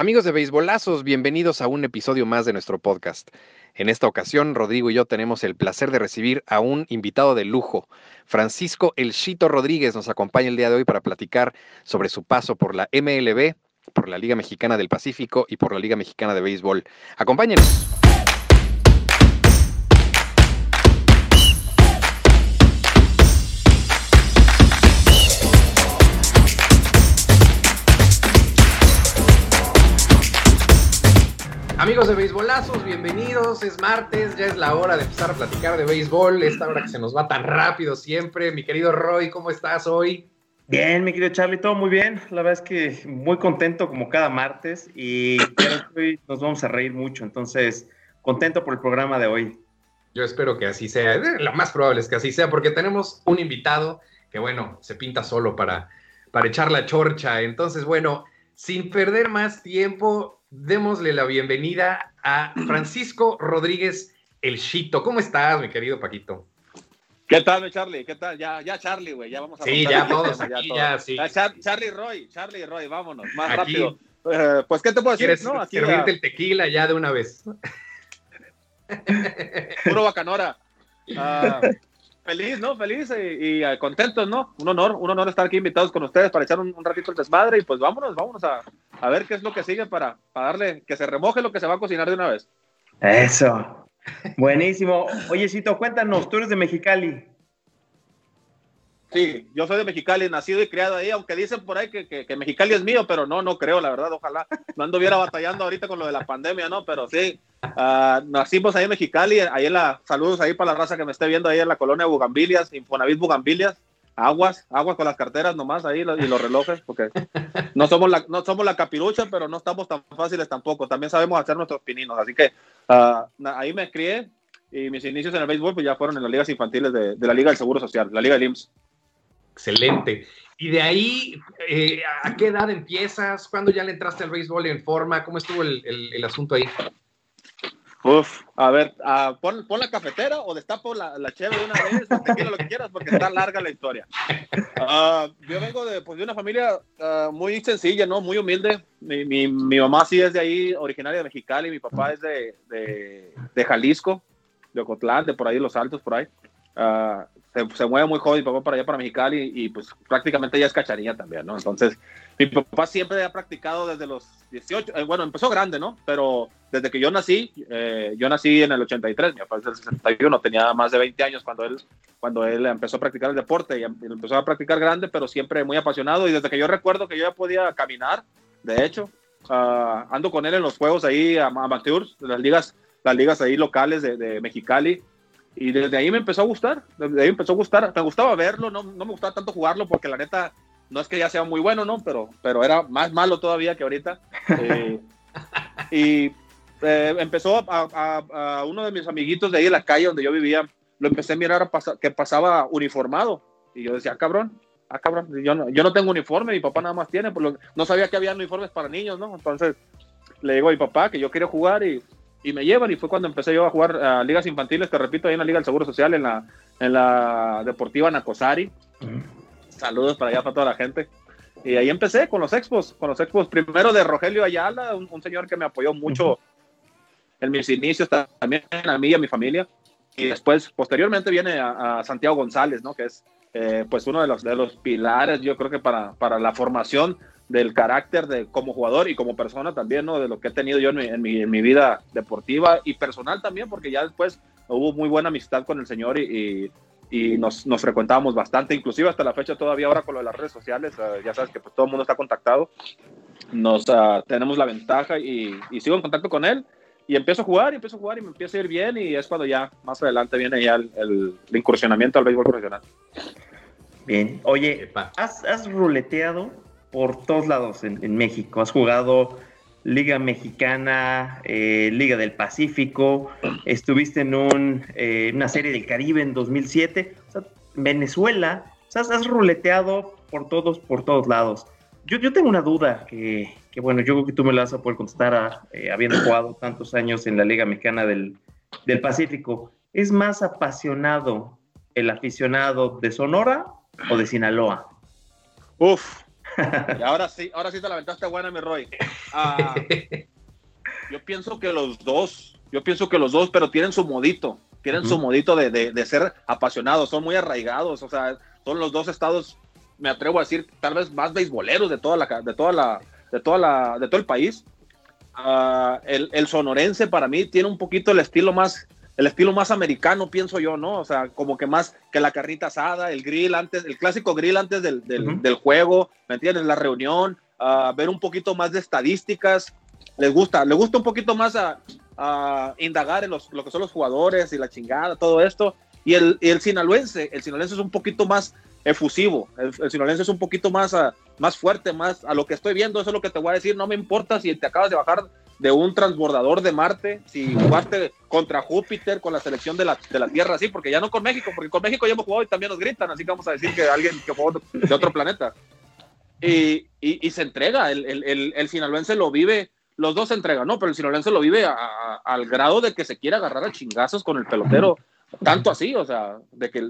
Amigos de Beisbolazos, bienvenidos a un episodio más de nuestro podcast. En esta ocasión, Rodrigo y yo tenemos el placer de recibir a un invitado de lujo. Francisco El Chito Rodríguez nos acompaña el día de hoy para platicar sobre su paso por la MLB, por la Liga Mexicana del Pacífico y por la Liga Mexicana de Béisbol. Acompáñenos. Amigos de Beisbolazos, bienvenidos. Es martes, ya es la hora de empezar a platicar de béisbol. Esta hora que se nos va tan rápido siempre. Mi querido Roy, ¿cómo estás hoy? Bien, mi querido Charlie, todo muy bien. La verdad es que muy contento como cada martes y hoy nos vamos a reír mucho. Entonces, contento por el programa de hoy. Yo espero que así sea. Lo más probable es que así sea porque tenemos un invitado que, bueno, se pinta solo para, para echar la chorcha. Entonces, bueno, sin perder más tiempo, démosle la bienvenida a Francisco Rodríguez El Chito. ¿Cómo estás, mi querido Paquito? ¿Qué tal, mi Charlie? ¿Qué tal? Ya, ya Charlie, güey, ya vamos a Sí, ya todos aquí, ya, sí. Charlie Roy, Charlie Roy, vámonos, más rápido. Eh, pues, ¿qué te puedo decir? ¿Quieres no? Aquí servirte el tequila ya de una vez? Puro bacanora. Ah, feliz, ¿no? Feliz y, y, contentos, ¿no? Un honor, un honor estar aquí invitados con ustedes para echar un, ratito el desmadre y pues vámonos, vámonos a, a ver qué es lo que sigue para, para darle, que se remoje lo que se va a cocinar de una vez. Eso. Buenísimo. Oye, Cito, cuéntanos, tú eres de Mexicali. Sí, yo soy de Mexicali, nacido y criado ahí, aunque dicen por ahí que, que, Mexicali es mío, pero no, no creo, la verdad, ojalá. No anduviera batallando ahorita con lo de la pandemia, ¿no? Pero sí, uh, nacimos ahí en Mexicali, ahí en la, saludos ahí para la raza que me esté viendo ahí en la colonia Bugambilias, Infonavit Bugambilias, aguas, aguas con las carteras nomás ahí y los relojes, porque no somos la, no somos la capirucha, pero no estamos tan fáciles tampoco. También sabemos hacer nuestros pininos, así que uh, ahí me crié y mis inicios en el béisbol pues ya fueron en las ligas infantiles de, de la Liga del Seguro Social, la Liga del IMSS. Excelente. Y de ahí, eh, ¿a qué edad empiezas? ¿Cuándo ya le entraste al béisbol en forma? ¿Cómo estuvo el, el, asunto ahí? Uf, a ver, uh, pon, pon, la cafetera o destapo la, la cheve de una vez, te quiero lo que quieras porque está larga la historia. Uh, yo vengo de, pues, de una familia uh, muy sencilla, ¿no? Muy humilde. Mi, mi, mi, mamá sí es de ahí, originaria de Mexicali, mi papá es de, de, de Jalisco, de Ocotlán, de por ahí Los Altos, por ahí. Se, se, mueve muy joven mi papá para allá, para Mexicali, y, y pues prácticamente ya es cacharilla también, ¿no? Entonces, mi papá siempre ha practicado desde los 18, eh, bueno, empezó grande, ¿no? Pero desde que yo nací, eh, yo nací en el 83, mi papá es del 61, tenía más de 20 años cuando él, cuando él empezó a practicar el deporte y empezó a practicar grande, pero siempre muy apasionado. Y desde que yo recuerdo que yo ya podía caminar, de hecho, uh, ando con él en los juegos ahí amateurs, las ligas, las ligas ahí locales de, de, Mexicali. Y desde ahí me empezó a gustar, desde ahí me empezó a gustar. Me gustaba verlo, no, no me gustaba tanto jugarlo porque la neta no es que ya sea muy bueno, ¿no? Pero, pero era más malo todavía que ahorita. Eh, y eh, empezó a, a, a, uno de mis amiguitos de ahí en la calle donde yo vivía, lo empecé a mirar a pasar, que pasaba uniformado. Y yo decía, ah, cabrón, ah, cabrón, yo no, yo no tengo uniforme, mi papá nada más tiene, por lo, no sabía que había uniformes para niños, ¿no? Entonces le digo a mi papá que yo quería jugar y, y me llevan y fue cuando empecé yo a jugar a ligas infantiles, te repito, ahí en la Liga del Seguro Social, en la, en la Deportiva Nacosari. Saludos para allá para toda la gente. Y ahí empecé con los expos, con los expos primero de Rogelio Ayala, un, un señor que me apoyó mucho en mis inicios también a mí y a mi familia. Y después, posteriormente, viene a, a Santiago González, ¿no? Que es eh, pues uno de los, de los pilares, yo creo que para, para la formación del carácter de como jugador y como persona también, ¿no? De lo que he tenido yo en mi, en mi, en mi vida deportiva y personal también, porque ya después hubo muy buena amistad con el señor y, y, y nos, nos, frecuentábamos bastante, inclusive hasta la fecha todavía ahora con lo de las redes sociales, uh, ya sabes que pues todo el mundo está contactado, nos uh, tenemos la ventaja y, y sigo en contacto con él y empiezo a jugar y empiezo a jugar y me empieza a ir bien y es cuando ya más adelante viene ya el, el, el incursionamiento al béisbol profesional. Bien, oye, has, has, ruleteado por todos lados en, en, México, has jugado Liga Mexicana, eh, Liga del Pacífico, estuviste en un, eh, una serie del Caribe en 2007, o sea, Venezuela, o sea, has ruleteado por todos, por todos lados. Yo, yo tengo una duda que, que bueno, yo creo que tú me la vas a poder contestar a, eh, habiendo jugado tantos años en la Liga Mexicana del, del, Pacífico. ¿Es más apasionado el aficionado de Sonora o de Sinaloa? Uf, Y ahora sí, ahora sí te la aventaste buena, mi Roy. Ah, yo pienso que los dos, yo pienso que los dos, pero tienen su modito, tienen su modito de, de, ser apasionados, son muy arraigados, o sea, son los dos estados, me atrevo a decir, tal vez más beisboleros de toda la, de toda la, de toda la, de todo el país. Ah, el, el, sonorense para mí tiene un poquito el estilo más, el estilo más americano, pienso yo, ¿no? O sea, como que más que la carrita asada, el grill antes, el clásico grill antes del, del, del juego, ¿me entiendes? La reunión, uh, ver un poquito más de estadísticas, les gusta, les gusta un poquito más a, a indagar en los, lo que son los jugadores y la chingada, todo esto. Y el, el sinaloense, el sinaloense es un poquito más efusivo. El, el sinaloense es un poquito más, uh, más fuerte, más a lo que estoy viendo, eso es lo que te voy a decir. No me importa si te acabas de bajar de un transbordador de Marte, si jugaste contra Júpiter con la selección de la, de la Tierra, sí, porque ya no con México, porque con México ya hemos jugado y también nos gritan, así que vamos a decir que alguien que jugó de otro planeta. Y, y, se entrega, el, el, el, sinaloense lo vive, los dos se entregan, ¿no? Pero el sinaloense lo vive al grado de que se quiere agarrar a chingazos con el pelotero, tanto así, o sea, de que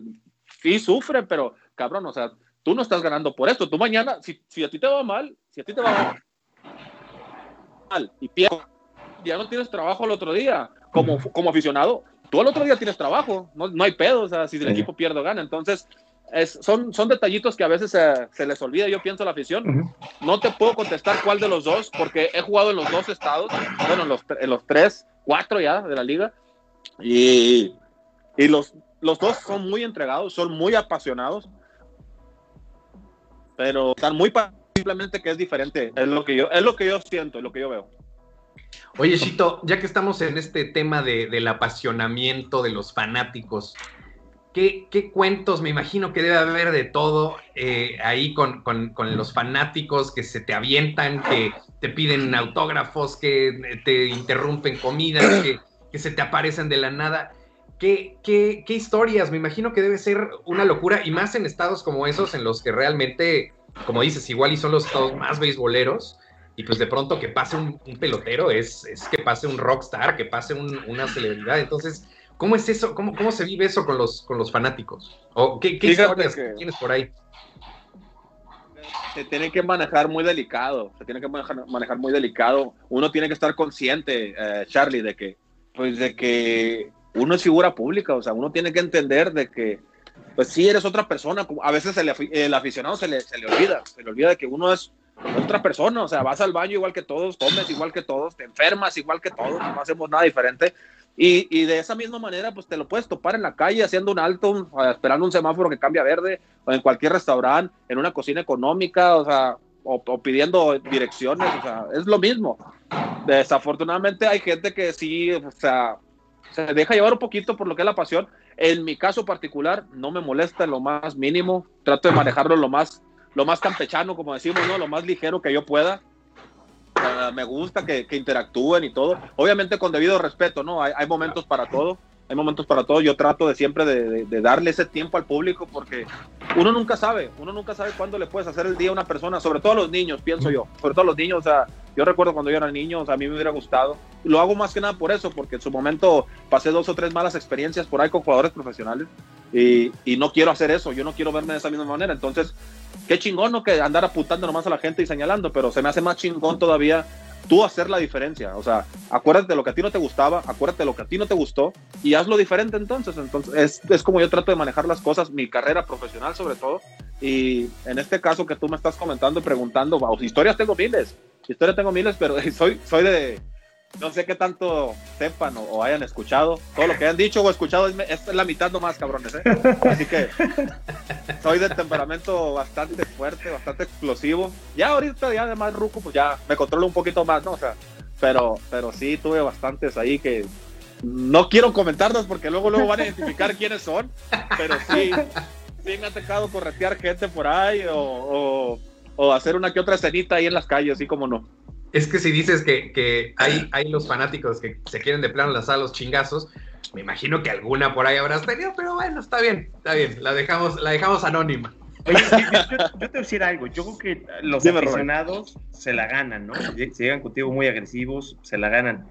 sí sufre, pero cabrón, o sea, tú no estás ganando por esto. Tú mañana, si, si a ti te va mal, si a ti te va mal y pierdes, ya no tienes trabajo el otro día. Como, como aficionado, tú al otro día tienes trabajo, no, no hay pedo, o sea, si el sí. equipo pierde o gana. Entonces, es, son, son detallitos que a veces se, se les olvida, yo pienso, a la afición. Uh -huh. No te puedo contestar cuál de los dos, porque he jugado en los dos estados, bueno, en los, en los tres, cuatro ya de la liga, y, y los, los dos son muy entregados, son muy apasionados, pero están muy simplemente que es diferente, es lo que yo, es lo que yo siento, es lo que yo veo. Oye, Chito, ya que estamos en este tema de, del apasionamiento de los fanáticos, ¿qué, ¿qué, cuentos? Me imagino que debe haber de todo eh, ahí con, con, con, los fanáticos que se te avientan, que te piden autógrafos, que te interrumpen comidas, que, que se te aparecen de la nada. ¿Qué, qué, ¿Qué historias? Me imagino que debe ser una locura, y más en estados como esos en los que realmente, como dices, igual y son los estados más beisboleros, y pues de pronto que pase un, un pelotero es, es, que pase un rockstar, que pase un, una celebridad. Entonces, ¿cómo es eso? ¿Cómo, cómo se vive eso con los, con los fanáticos? ¿O qué, qué historias que tienes por ahí? Se tiene que manejar muy delicado, se tiene que manejar, manejar muy delicado. Uno tiene que estar consciente, eh, Charlie, de que, pues de que uno es figura pública, o sea, uno tiene que entender de que, pues sí, eres otra persona. A veces el, el aficionado se le, se le olvida, se le olvida que uno es otra persona, o sea, vas al baño igual que todos, comes igual que todos, te enfermas igual que todos, no hacemos nada diferente. Y, y, de esa misma manera, pues te lo puedes topar en la calle haciendo un alto, esperando un semáforo que cambia verde, o en cualquier restaurante, en una cocina económica, o sea, o, o pidiendo direcciones, o sea, es lo mismo. Desafortunadamente hay gente que sí, o sea, se deja llevar un poquito por lo que es la pasión. En mi caso particular, no me molesta lo más mínimo, trato de manejarlo lo más lo más campechano, como decimos, ¿no? Lo más ligero que yo pueda. Uh, me gusta que, que, interactúen y todo. Obviamente con debido respeto, ¿no? Hay, hay momentos para todo. Hay momentos para todo. Yo trato de siempre de, de, de, darle ese tiempo al público porque uno nunca sabe, uno nunca sabe cuándo le puedes hacer el día a una persona, sobre todo a los niños, pienso yo. Sobre todo a los niños, o sea, yo recuerdo cuando yo era niño, o sea, a mí me hubiera gustado. Lo hago más que nada por eso, porque en su momento pasé dos o tres malas experiencias por ahí con jugadores profesionales y, y no quiero hacer eso, yo no quiero verme de esa misma manera. Entonces, qué chingón, ¿no? Que andar apuntando nomás a la gente y señalando, pero se me hace más chingón todavía tú hacer la diferencia. O sea, acuérdate de lo que a ti no te gustaba, acuérdate de lo que a ti no te gustó y hazlo diferente entonces. Entonces, es, es como yo trato de manejar las cosas, mi carrera profesional sobre todo. Y en este caso que tú me estás comentando preguntando, wow, historias tengo miles, historias tengo miles, pero soy, soy de, no sé qué tanto sepan o, hayan escuchado. Todo lo que hayan dicho o escuchado es, la mitad nomás, cabrones. ¿eh? Así que soy de temperamento bastante fuerte, bastante explosivo. Ya ahorita, ya además, Ruco, pues ya me controlo un poquito más, ¿no? O sea, pero, pero sí tuve bastantes ahí que no quiero comentarlos porque luego, luego van a identificar quiénes son. Pero sí, sí me ha tocado corretear gente por ahí o, o hacer una que otra escenita ahí en las calles, así como no. Es que si dices que, que hay, hay, los fanáticos que se quieren de plano lanzar los chingazos, me imagino que alguna por ahí habrás tenido, pero bueno, está bien, está bien, la dejamos, la dejamos anónima. Oye, yo, yo, yo, te voy a decir algo, yo creo que los Dime, aficionados Robert. se la ganan, ¿no? Si llegan contigo muy agresivos, se la ganan.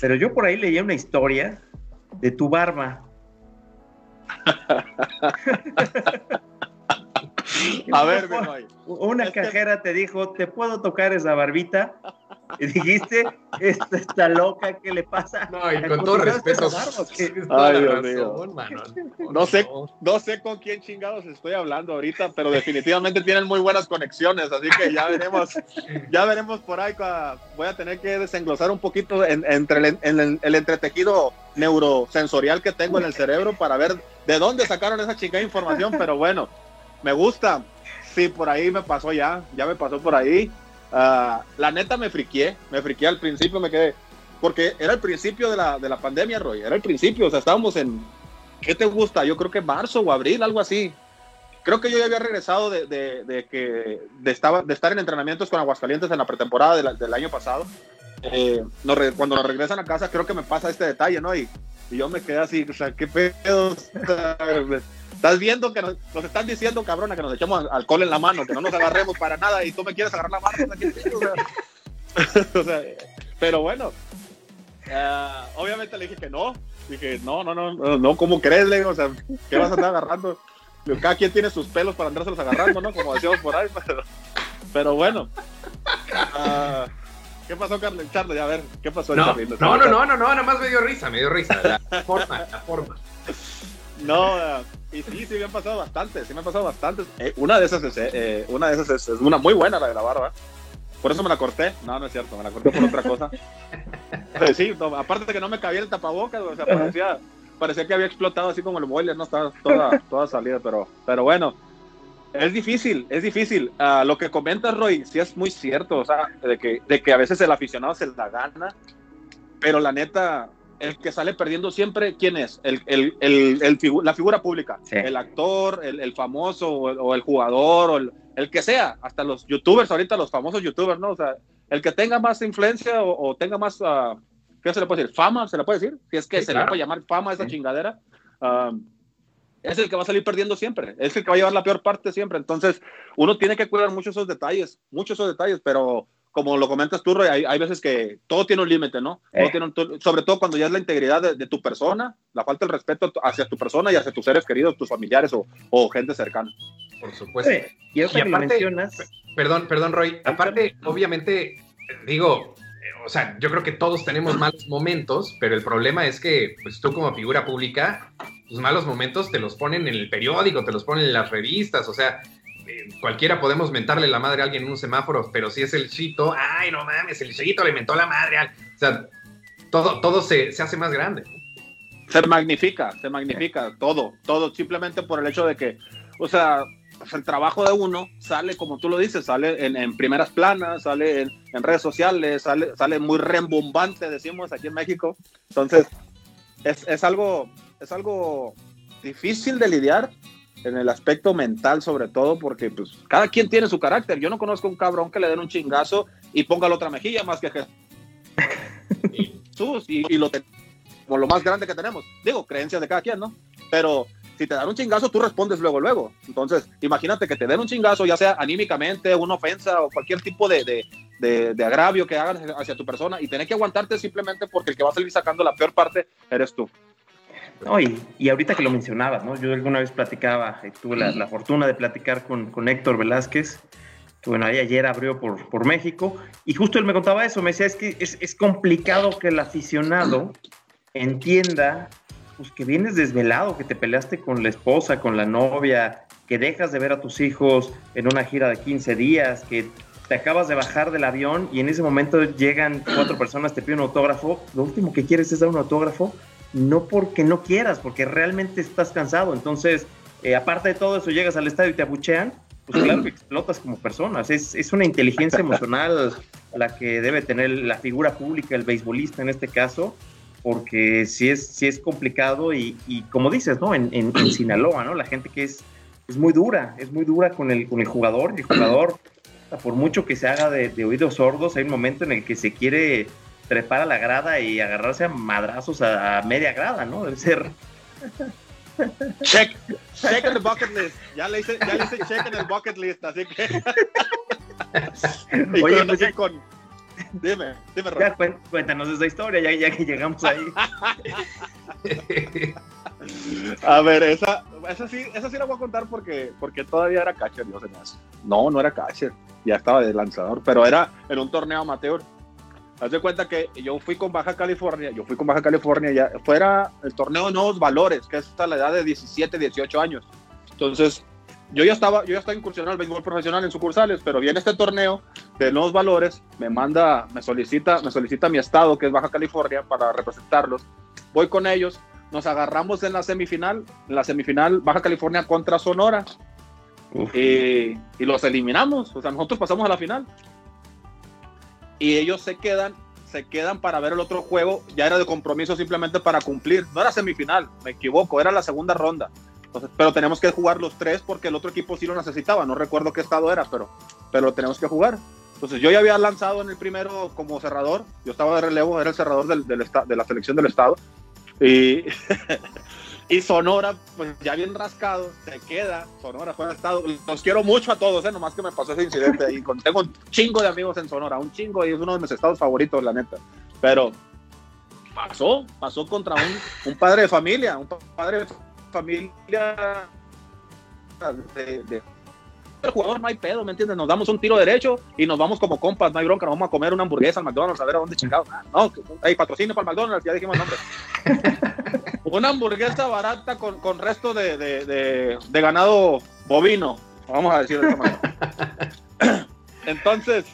Pero yo por ahí leía una historia de tu barba. A ver, Una cajera te dijo, ¿te puedo tocar esa barbita? Y dijiste, esta está loca, ¿qué le pasa? No, y con todo respeto. Ay, Dios mío. No sé, no sé con quién chingados estoy hablando ahorita, pero definitivamente tienen muy buenas conexiones, así que ya veremos, ya veremos por ahí. Voy a tener que desenglosar un poquito entre el, el, entretejido neurosensorial que tengo en el cerebro para ver de dónde sacaron esa chingada información, pero bueno, me gusta. Sí, por ahí me pasó ya, ya me pasó por ahí. Ah, la neta me friqué, me friqué al principio, me quedé, porque era el principio de la, de la pandemia, Roy, era el principio, o sea, estábamos en, ¿qué te gusta? Yo creo que marzo o abril, algo así. Creo que yo ya había regresado de, de, que, de, estaba, de estar en entrenamientos con Aguascalientes en la pretemporada del año pasado. Eh, cuando nos regresan a casa, creo que me pasa este detalle, ¿no? Y, y yo me quedé así, o sea, qué pedo. Estás viendo que nos, están diciendo, cabrona, que nos echemos alcohol en la mano, que no nos agarremos para nada y tú me quieres agarrar la mano. O sea, pero bueno, eh, obviamente le dije que no. Dije, no, no, no, no, ¿cómo crees? Le o sea, ¿qué vas a estar agarrando? Cada quien tiene sus pelos para andárselos agarrando, ¿no? Como decíamos por ahí. Pero, bueno. Uh, ¿Qué pasó, Carlos? Charlie? A ver, ¿qué pasó? No, no, no, no, no, no, nada más me dio risa, me dio risa. La forma, la forma. No, y sí, sí me han pasado bastante, sí me han pasado bastante. Eh, una de esas, es, eh, eh, una de esas es, una muy buena, la de la barba. Por eso me la corté. No, no es cierto, me la corté por otra cosa. sí, aparte de que no me cabía el tapabocas, o sea, parecía, parecía que había explotado así como el boiler, no estaba toda, toda salida, pero, pero bueno. Es difícil, es difícil. Uh, lo que comentas, Roy, sí es muy cierto, o sea, de que, de que a veces el aficionado se la gana, pero la neta, el que sale perdiendo siempre, ¿quién es? El, el, el, la figura pública, el actor, el, famoso o, el, jugador o el, que sea, hasta los youtubers, ahorita los famosos youtubers, ¿no? O sea, el que tenga más influencia o, tenga más, uh, ¿qué se le puede decir? Fama, ¿se le puede decir? Si es que se le puede llamar fama a esa chingadera. Um, es el que va a salir perdiendo siempre, es el que va a llevar la peor parte siempre. Entonces, uno tiene que cuidar mucho esos detalles, muchos esos detalles, pero como lo comentas tú, Roy, hay, veces que todo tiene un límite, ¿no? Eh. sobre todo cuando ya es la integridad de, tu persona, la falta de respeto hacia tu persona y hacia tus seres queridos, tus familiares o, gente cercana. Por supuesto. y, aparte, Perdón, perdón, Roy. Aparte, obviamente, digo, eh, o sea, yo creo que todos tenemos malos momentos, pero el problema es que, pues tú como figura pública, tus malos momentos te los ponen en el periódico, te los ponen en las revistas, o sea, cualquiera podemos mentarle la madre a alguien en un semáforo, pero si es el chito, ay, no mames, el chito le mentó la madre. O sea, todo, todo se, se hace más grande. Se magnifica, se magnifica todo, todo, simplemente por el hecho de que, o sea, pues, el trabajo de uno sale, como tú lo dices, sale en, primeras planas, sale en, en, redes sociales, sale, sale muy rembombante, decimos aquí en México. Entonces, es, es, algo, es algo difícil de lidiar, en el aspecto mental sobre todo, porque pues cada quien tiene su carácter. Yo no conozco un cabrón que le den un chingazo y ponga la otra mejilla más que Jesús y, y lo como lo más grande que tenemos. Digo, creencias de cada quien, ¿no? Pero si te dan un chingazo, tú respondes luego, luego. Entonces, imagínate que te den un chingazo, ya sea anímicamente, una ofensa o cualquier tipo de, de, de, agravio que hagas hacia tu persona y tener que aguantarte simplemente porque el que va a salir sacando la peor parte eres tú. No, y, ahorita que lo mencionabas, ¿no? Yo alguna vez platicaba, y tuve la, fortuna de platicar con, con, Héctor Velázquez, que bueno, ahí ayer abrió por, por México, y justo él me contaba eso, me decía, es que es, es complicado que el aficionado entienda pues, que vienes desvelado, que te peleaste con la esposa, con la novia, que dejas de ver a tus hijos en una gira de 15 días, que te acabas de bajar del avión y en ese momento llegan cuatro personas, te piden un autógrafo, lo último que quieres es dar un autógrafo no porque no quieras, porque realmente estás cansado. Entonces, eh, aparte de todo eso, llegas al estadio y te abuchean, pues claro que explotas como persona. Es, es una inteligencia emocional la que debe tener la figura pública, el beisbolista en este caso, porque sí es, sí es complicado y, como dices, ¿no? En, en, Sinaloa, ¿no? La gente que es, es muy dura, es muy dura con el, con el jugador. El jugador, por mucho que se haga de, de oídos sordos, hay un momento en el que se quiere trepar a la grada y agarrarse a madrazos a, media grada, ¿no? Debe ser. Check, check en the bucket list. Ya le hice, ya le hice check en el bucket list, así que. Oye, pues con, Dime, dime, ya, Cuéntanos esa historia, ya, ya que llegamos ahí. A ver, esa, esa, sí, esa sí la voy a contar porque, porque todavía era catcher, yo se me hace. No, no era catcher, ya estaba de lanzador, pero era en un torneo amateur. Haz de cuenta que yo fui con Baja California, yo fui con Baja California, ya fuera el torneo de nuevos valores, que es hasta la edad de 17, 18 años. Entonces, yo ya estaba, yo ya estaba incursionando al béisbol profesional en sucursales, pero viene este torneo de nuevos valores, me manda, me solicita, me solicita mi estado, que es Baja California, para representarlos. Voy con ellos, nos agarramos en la semifinal, en la semifinal Baja California contra Sonora, y, y los eliminamos, o sea, nosotros pasamos a la final y ellos se quedan se quedan para ver el otro juego, ya era de compromiso simplemente para cumplir, no era semifinal, me equivoco, era la segunda ronda, Entonces, pero tenemos que jugar los tres porque el otro equipo sí lo necesitaba, no recuerdo qué estado era, pero, pero lo tenemos que jugar. Entonces yo ya había lanzado en el primero como cerrador, yo estaba de relevo, era el cerrador del, del de la selección del estado, y Y Sonora, pues ya bien rascado, se queda. Sonora fue estado. Los quiero mucho a todos, ¿eh? nomás que me pasó ese incidente ahí. Tengo un chingo de amigos en Sonora, un chingo, y es uno de mis estados favoritos, la neta. Pero pasó, pasó contra un, un padre de familia, un padre de familia de, de el jugador no hay pedo, ¿me entiendes? Nos damos un tiro derecho y nos vamos como compas, no hay bronca, nos vamos a comer una hamburguesa al McDonald's a ver a dónde chingados. Ah, no, hay patrocinio para el McDonald's, ya dijimos el nombre. una hamburguesa barata con, con resto de, de, de, ganado bovino, vamos a decir de esta manera. Entonces,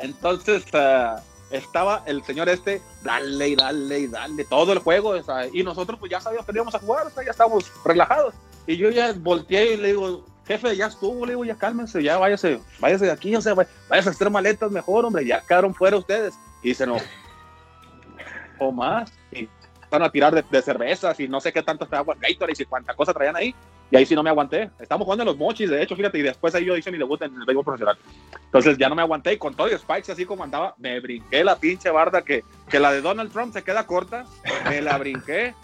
entonces uh, estaba el señor este, dale y dale y dale, todo el juego, o sea, y nosotros pues ya sabíamos que íbamos a jugar, o sea, ya estábamos relajados. Y yo ya volteé y le digo, jefe, ya estuvo, le digo, ya cálmense, ya váyase, váyase de aquí, o sea, váyase a hacer maletas mejor, hombre, ya quedaron fuera ustedes. Y se no, o más, y están a tirar de, cervezas y no sé qué tanto estaba Gatorade y cuánta cosa traían ahí. Y ahí sí no me aguanté. Estamos jugando en los mochis, de hecho, fíjate, y después ahí yo hice mi debut en el béisbol profesional. Entonces ya no me aguanté y con todo y Spikes así como andaba, me brinqué la pinche barda que, que la de Donald Trump se queda corta, me la brinqué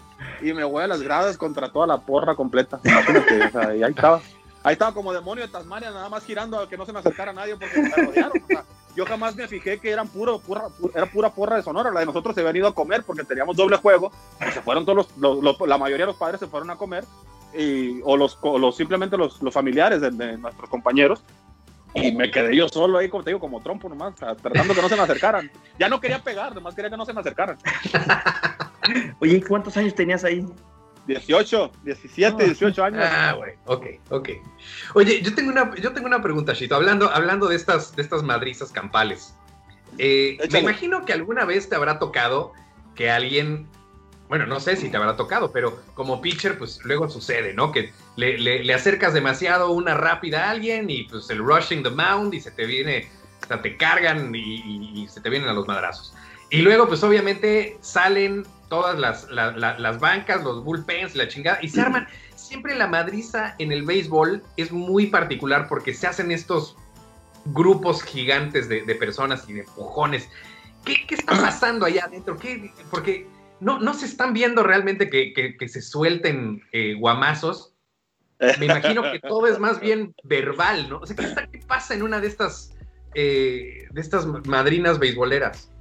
y me voy a las gradas contra toda la porra completa. o sea, y ahí estaba. Ahí estaba como demonio de Tasmania, nada más girando a que no se me acercara nadie porque me rodearon. yo jamás me fijé que eran puro, pura, era pura porra de Sonora. La de nosotros se habían ido a comer porque teníamos doble juego. se fueron todos los, la mayoría de los padres se fueron a comer. Y, o los, los simplemente los, los familiares de, nuestros compañeros. Y me quedé yo solo ahí, como te digo, como trompo nomás, tratando que no se me acercaran. Ya no quería pegar, nomás quería que no se me acercaran. Oye, ¿cuántos años tenías ahí? 18, 17, 18 años. Ah, güey, ok, ok. Oye, yo tengo una, yo tengo una pregunta, Chito, hablando, hablando de, estas, de estas madrizas campales. Eh, me imagino que alguna vez te habrá tocado que alguien, bueno, no sé si te habrá tocado, pero como pitcher, pues luego sucede, ¿no? Que le, le, acercas demasiado una rápida a alguing y pues el rushing the mound y se te viene, o sea, te cargan y, y se te vienen a los madrazos. Y luego, pues obviamente salen todas las, las bancas, los bullpens, la chingada, y se arman. Siempre la madriza en el béisbol es muy particular porque se hacen estos grupos gigantes de, personas y de empujones. ¿Qué, ¿Qué, está pasando allá adentro? ¿Qué, porque no, no se están viendo realmente que, que, se suelten eh, guamazos. Me imagino que todo es más bien verbal, ¿no? O sea, ¿qué, qué pasa en una de estas, eh, de estas madrinas beisboleras?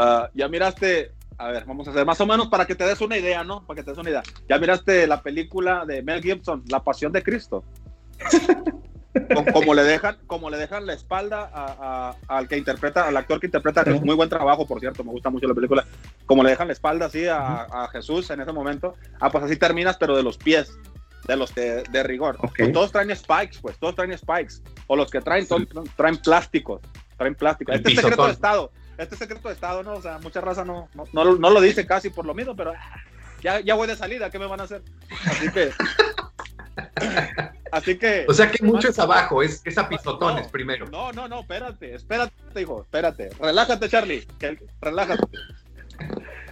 Ah, ya miraste a ver, vamos a hacer más o menos para que te des una idea, ¿no? Para que te des una idea. Ya miraste la película de Mel Gibson, La Pasión de Cristo. como, le dejan, como le dejan la espalda al que interpreta, al actor que interpreta, muy buen trabajo, por cierto, me gusta mucho la película. Como le dejan la espalda así a, Jesús en ese momento, ah, pues así terminas, pero de los pies, de los de, rigor. Todos traen spikes, pues, todos traen spikes. O los que traen, traen plásticos, traen plásticos. Este es secreto de Estado este secreto de Estado, ¿no? O sea, mucha raza no, no, no, lo dice casi por lo mismo, pero ah, ya, ya voy de salida, ¿qué me van a hacer? Así que. así que. O sea que mucho es abajo, es, es a pisotones primero. No, no, no, espérate, espérate, hijo, espérate. Relájate, Charlie, relájate.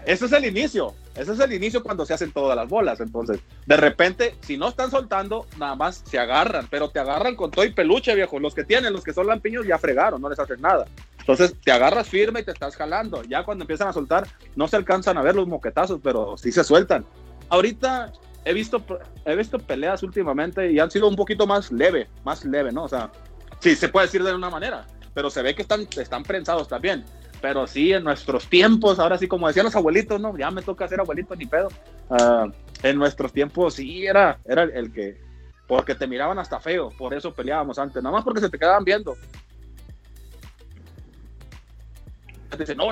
Ese es el inicio, ese es el inicio cuando se hacen todas las bolas. Entonces, de repente, si no están soltando, nada más se agarran, pero te agarran con todo y peluche, viejo. Los que tienen, los que son lampiños, ya fregaron, no les hacen nada. Entonces, te agarras firme y te estás jalando. Ya cuando empiezan a soltar, no se alcanzan a ver los moquetazos, pero sí se sueltan. Ahorita he visto, he visto peleas últimamente y han sido un poquito más leve, más leve, ¿no? O sea, sí, se puede decir de una manera, pero se ve que están, están prensados también. Pero sí, en nuestros tiempos, ahora sí, como decían los abuelitos, ¿no? Ya me toca ser abuelito, ni pedo. Uh, en nuestros tiempos sí era, era el que, porque te miraban hasta feo, por eso peleábamos antes, nada más porque se te quedaban viendo. Te no,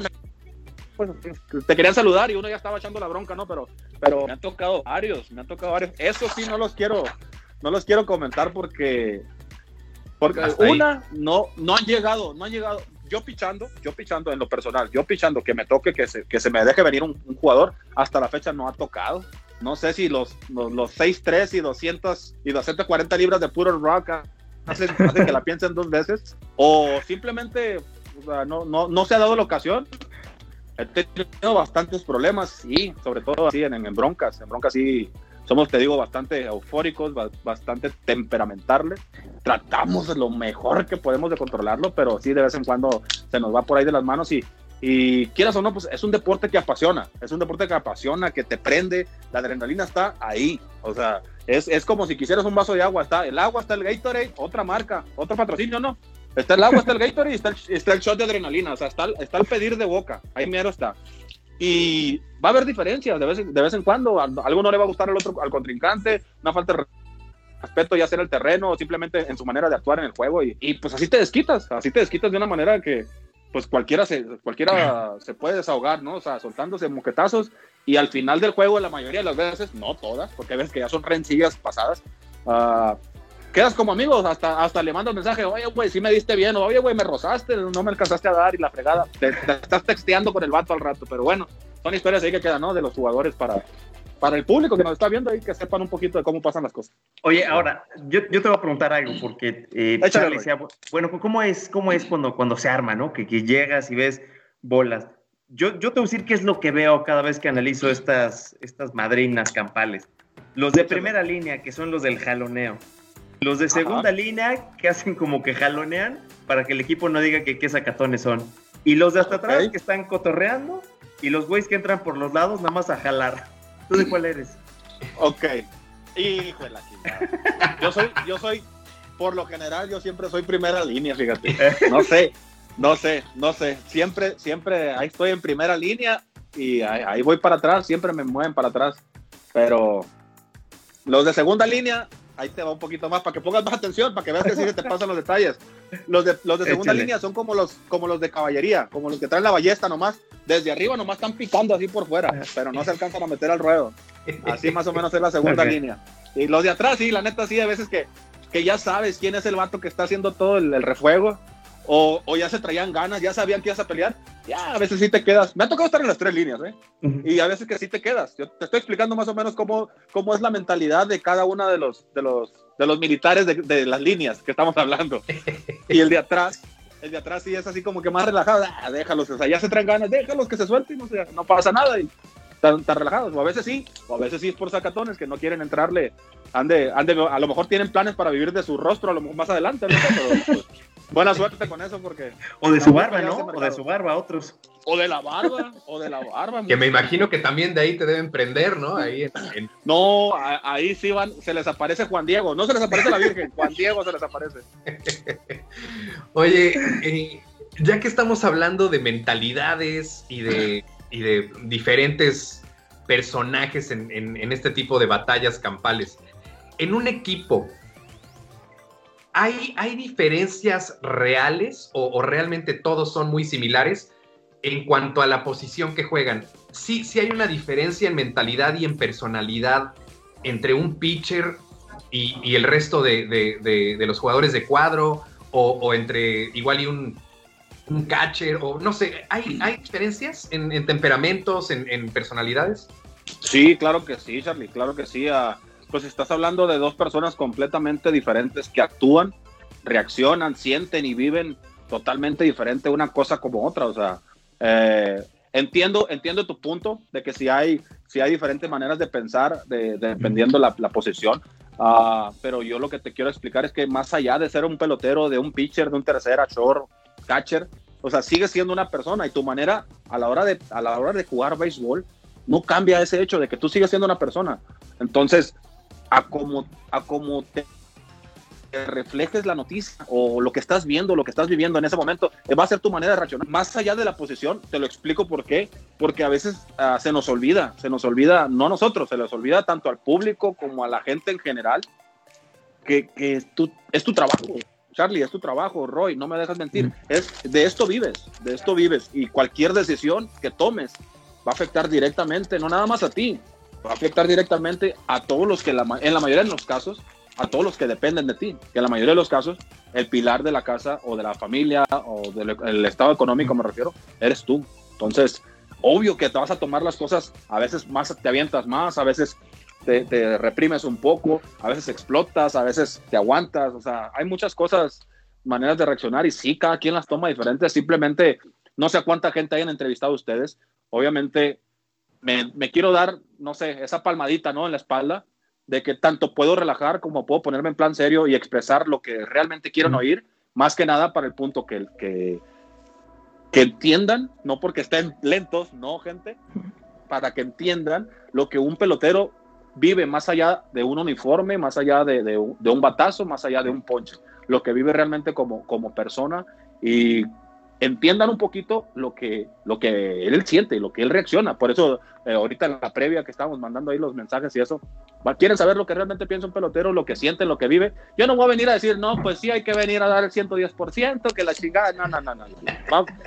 pues, te querían saludar y uno ya estaba echando la bronca, ¿no? Pero, pero me han tocado varios, me han tocado varios. Eso sí no los quiero, no los quiero comentar porque, porque una, no, no han llegado, no han llegado. Yo pichando, yo pichando en lo personal, yo pichando que me toque, que se, que se me deje venir un, jugador, hasta la fecha no ha tocado. No sé si los, los, los 6'3 y 200 y 240 libras de puro rock hacen, hacen que la piensen dos veces, o simplemente no, no, no se ha dado la ocasión he tenido bastantes problemas, sí, sobre todo así en, en, broncas. En broncas sí somos, te digo, bastante eufóricos, bastante temperamentales. Tratamos lo mejor que podemos de controlarlo, pero sí de vez en cuando se nos va por ahí de las manos y, y quieras o no, pues es un deporte que apasiona, es un deporte que apasiona, que te prende, la adrenalina está ahí. O sea, es, es como si quisieras un vaso de agua, está el agua, está el Gatorade, otra marca, otro patrocinio, ¿no Está el agua, está el Gatorade y está el, está el shot de adrenalina. O sea, está, está el pedir de boca. Ahí mero está. Y va a haber diferencias de vez, en, de vez en cuando. A algo no le va a gustar al otro, al contrincante. Una falta de respeto ya sea en el terreno o simplemente en su manera de actuar en el juego. Y, y, pues así te desquitas. Así te desquitas de una manera que pues cualquiera se, cualquiera se puede desahogar, ¿no? O sea, soltándose moquetazos. Y al final del juego, la mayoría de las veces, no todas, porque ves que ya son rencillas pasadas. Uh, quedas como amigos, hasta, hasta le mandas mensaje, oye, güey, si me diste bien, oye, güey, me rozaste, no me alcanzaste a dar y la fregada. Te, estás texteando con el vato al rato, pero bueno, son historias ahí que quedan, ¿no? De los jugadores para, para el público que nos está viendo ahí, que sepan un poquito de cómo pasan las cosas. Oye, ahora, yo, yo te voy a preguntar algo, porque eh, decía, bueno, ¿cómo es, cómo es cuando, cuando se arma, ¿no? Que, que llegas y ves bolas. Yo, yo te voy a decir qué es lo que veo cada vez que analizo estas, estas madrinas campales. Los de primera línea, que son los del jaloneo. Los de segunda línea que hacen como que jalonean para que el equipo no diga que qué sacatones son. Y los de hasta atrás que están cotorreando y los güeyes que entran por los lados nada más a jalar. ¿Tú de cuál eres? Ok. La Yo soy, yo soy, por lo general, yo siempre soy primera línea, fíjate. No sé, no sé, no sé. Siempre, siempre ahí estoy en primera línea y ahí, ahí voy para atrás, siempre me mueven para atrás. Pero los de segunda línea ahí te va un poquito más, para que pongas más atención, para que veas que sí te pasan los detalles. Los de, los de segunda línea son como los, como los de caballería, como los que traen la ballesta nomás, desde arriba nomás están picando así por fuera, pero no se alcanzan a meter al ruedo. Así más o menos es la segunda línea. Y los de atrás, sí, la neta, sí, a veces que, que ya sabes quién es el vato que está haciendo todo el, el refuego, o, o, ya se traían ganas, ya sabían que ibas a pelear, ya a veces sí te quedas. Me ha tocado estar en las tres líneas, ¿eh? Y a veces que sí te quedas. Yo te estoy explicando más o menos cómo, cómo es la mentalidad de cada uno de los, de los, de los militares de, de las líneas que estamos hablando. Y el de atrás, el de atrás sí es así como que más relajado. Ah, déjalos, o sea, ya se traen ganas, déjalos que se suelten, no, sea, no pasa nada. Y están, están, relajados. O a veces sí, o a veces sí es por sacatones que no quieren entrarle. Ande, ande, a lo mejor tienen planes para vivir de su rostro a lo mejor más adelante. ¿no? Pero, pues, buena suerte con eso porque... O de su barba, ¿no? O de su barba, otros. O de la barba, o de la barba. Que me imagino que también de ahí te deben prender, ¿no? Ahí en... No, ahí sí van, se les aparece Juan Diego, no se les aparece la Virgen, Juan Diego se les aparece. Oye, eh, ya que estamos hablando de mentalidades y de, y de diferentes personajes en, en, en este tipo de batallas campales, en un equipo, ¿hay, hay diferencias reales o, o, realmente todos son muy similares en cuanto a la posición que juegan? Sí, sí hay una diferencia en mentalidad y en personalidad entre un pitcher y, y el resto de, de, de, de, los jugadores de cuadro o, o entre igual y un, un, catcher o no sé, ¿hay, hay diferencias en, en temperamentos, en, en, personalidades? Sí, claro que sí, Charlie, claro que sí. Uh pues estás hablando de dos personas completamente diferentes que actúan, reaccionan, sienten y viven totalmente diferente una cosa como otra. O sea, eh, entiendo, entiendo tu punto de que si hay, si hay diferentes maneras de pensar de, de, dependiendo la, la posición. Uh, pero yo lo que te quiero explicar es que más allá de ser un pelotero, de un pitcher, de un tercera, short, catcher, o sea, sigue siendo una persona y tu manera a la hora de, a la hora de jugar béisbol no cambia ese hecho de que tú sigues siendo una persona. Entonces, a como, a como te reflejes la noticia o lo que estás viendo, lo que estás viviendo en ese momento, eh, va a ser tu manera de reaccionar. Más allá de la posición, te lo explico por qué, porque a veces ah, se nos olvida, se nos olvida, no nosotros, se les olvida tanto al público como a la gente en general, que, que tu, es tu trabajo. Charlie, es tu trabajo, Roy, no me dejas mentir. Es, de esto vives, de esto vives. Y cualquier decisión que tomes va a afectar directamente, no nada más a ti, va a afectar directamente a todos los que, en la mayoría de los casos, a todos los que dependen de ti, que en la mayoría de los casos, el pilar de la casa o de la familia o del estado económico, me refiero, eres tú. Entonces, obvio que te vas a tomar las cosas, a veces más te avientas más, a veces te, te, reprimes un poco, a veces explotas, a veces te aguantas, o sea, hay muchas cosas, maneras de reaccionar y sí, cada quien las toma diferentes, simplemente no sé cuánta gente hayan entrevistado ustedes, obviamente me, me, quiero dar, no sé, esa palmadita, ¿no? En la espalda, de que tanto puedo relajar como puedo ponerme en plan serio y expresar lo que realmente quieren oír, más que nada para el punto que, que, que entiendan, no porque estén lentos, no, gente, para que entiendan lo que un pelotero vive más allá de un uniforme, más allá de, de, de un batazo, más allá de un ponche, lo que vive realmente como, como persona y entiendan un poquito lo que, lo que él siente y lo que él reacciona. Por eso, eh, ahorita en la previa que estamos mandando ahí los mensajes y eso, quieren saber lo que realmente piensa un pelotero, lo que siente, lo que vive. Yo no voy a venir a decir, no, pues sí, hay que venir a dar el 110%, que la chingada, no, no, no, no.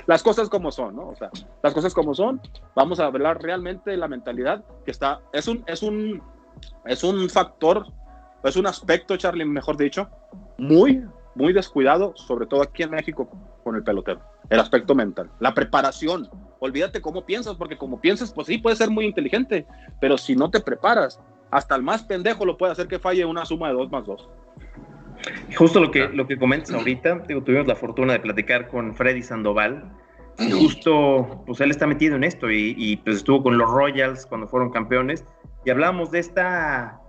Las cosas como son, ¿no? O sea, las cosas como son, vamos a hablar realmente de la mentalidad que está, es un, es un, es un factor, es un aspecto, Charlie, mejor dicho, muy, muy descuidado, sobre todo aquí en México con el pelotero el aspecto mental, la preparación. Olvídate cómo piensas, porque como piensas, pues sí, puede ser muy inteligente, pero si no te preparas, hasta el más pendejo lo puede hacer que falle una suma de dos más dos. Justo lo que, lo que comentas ahorita, tuvimos la fortuna de platicar con Freddy Sandoval, y justo, pues él está metido en esto y, pues estuvo con los Royals cuando fueron campeones y hablamos de esta,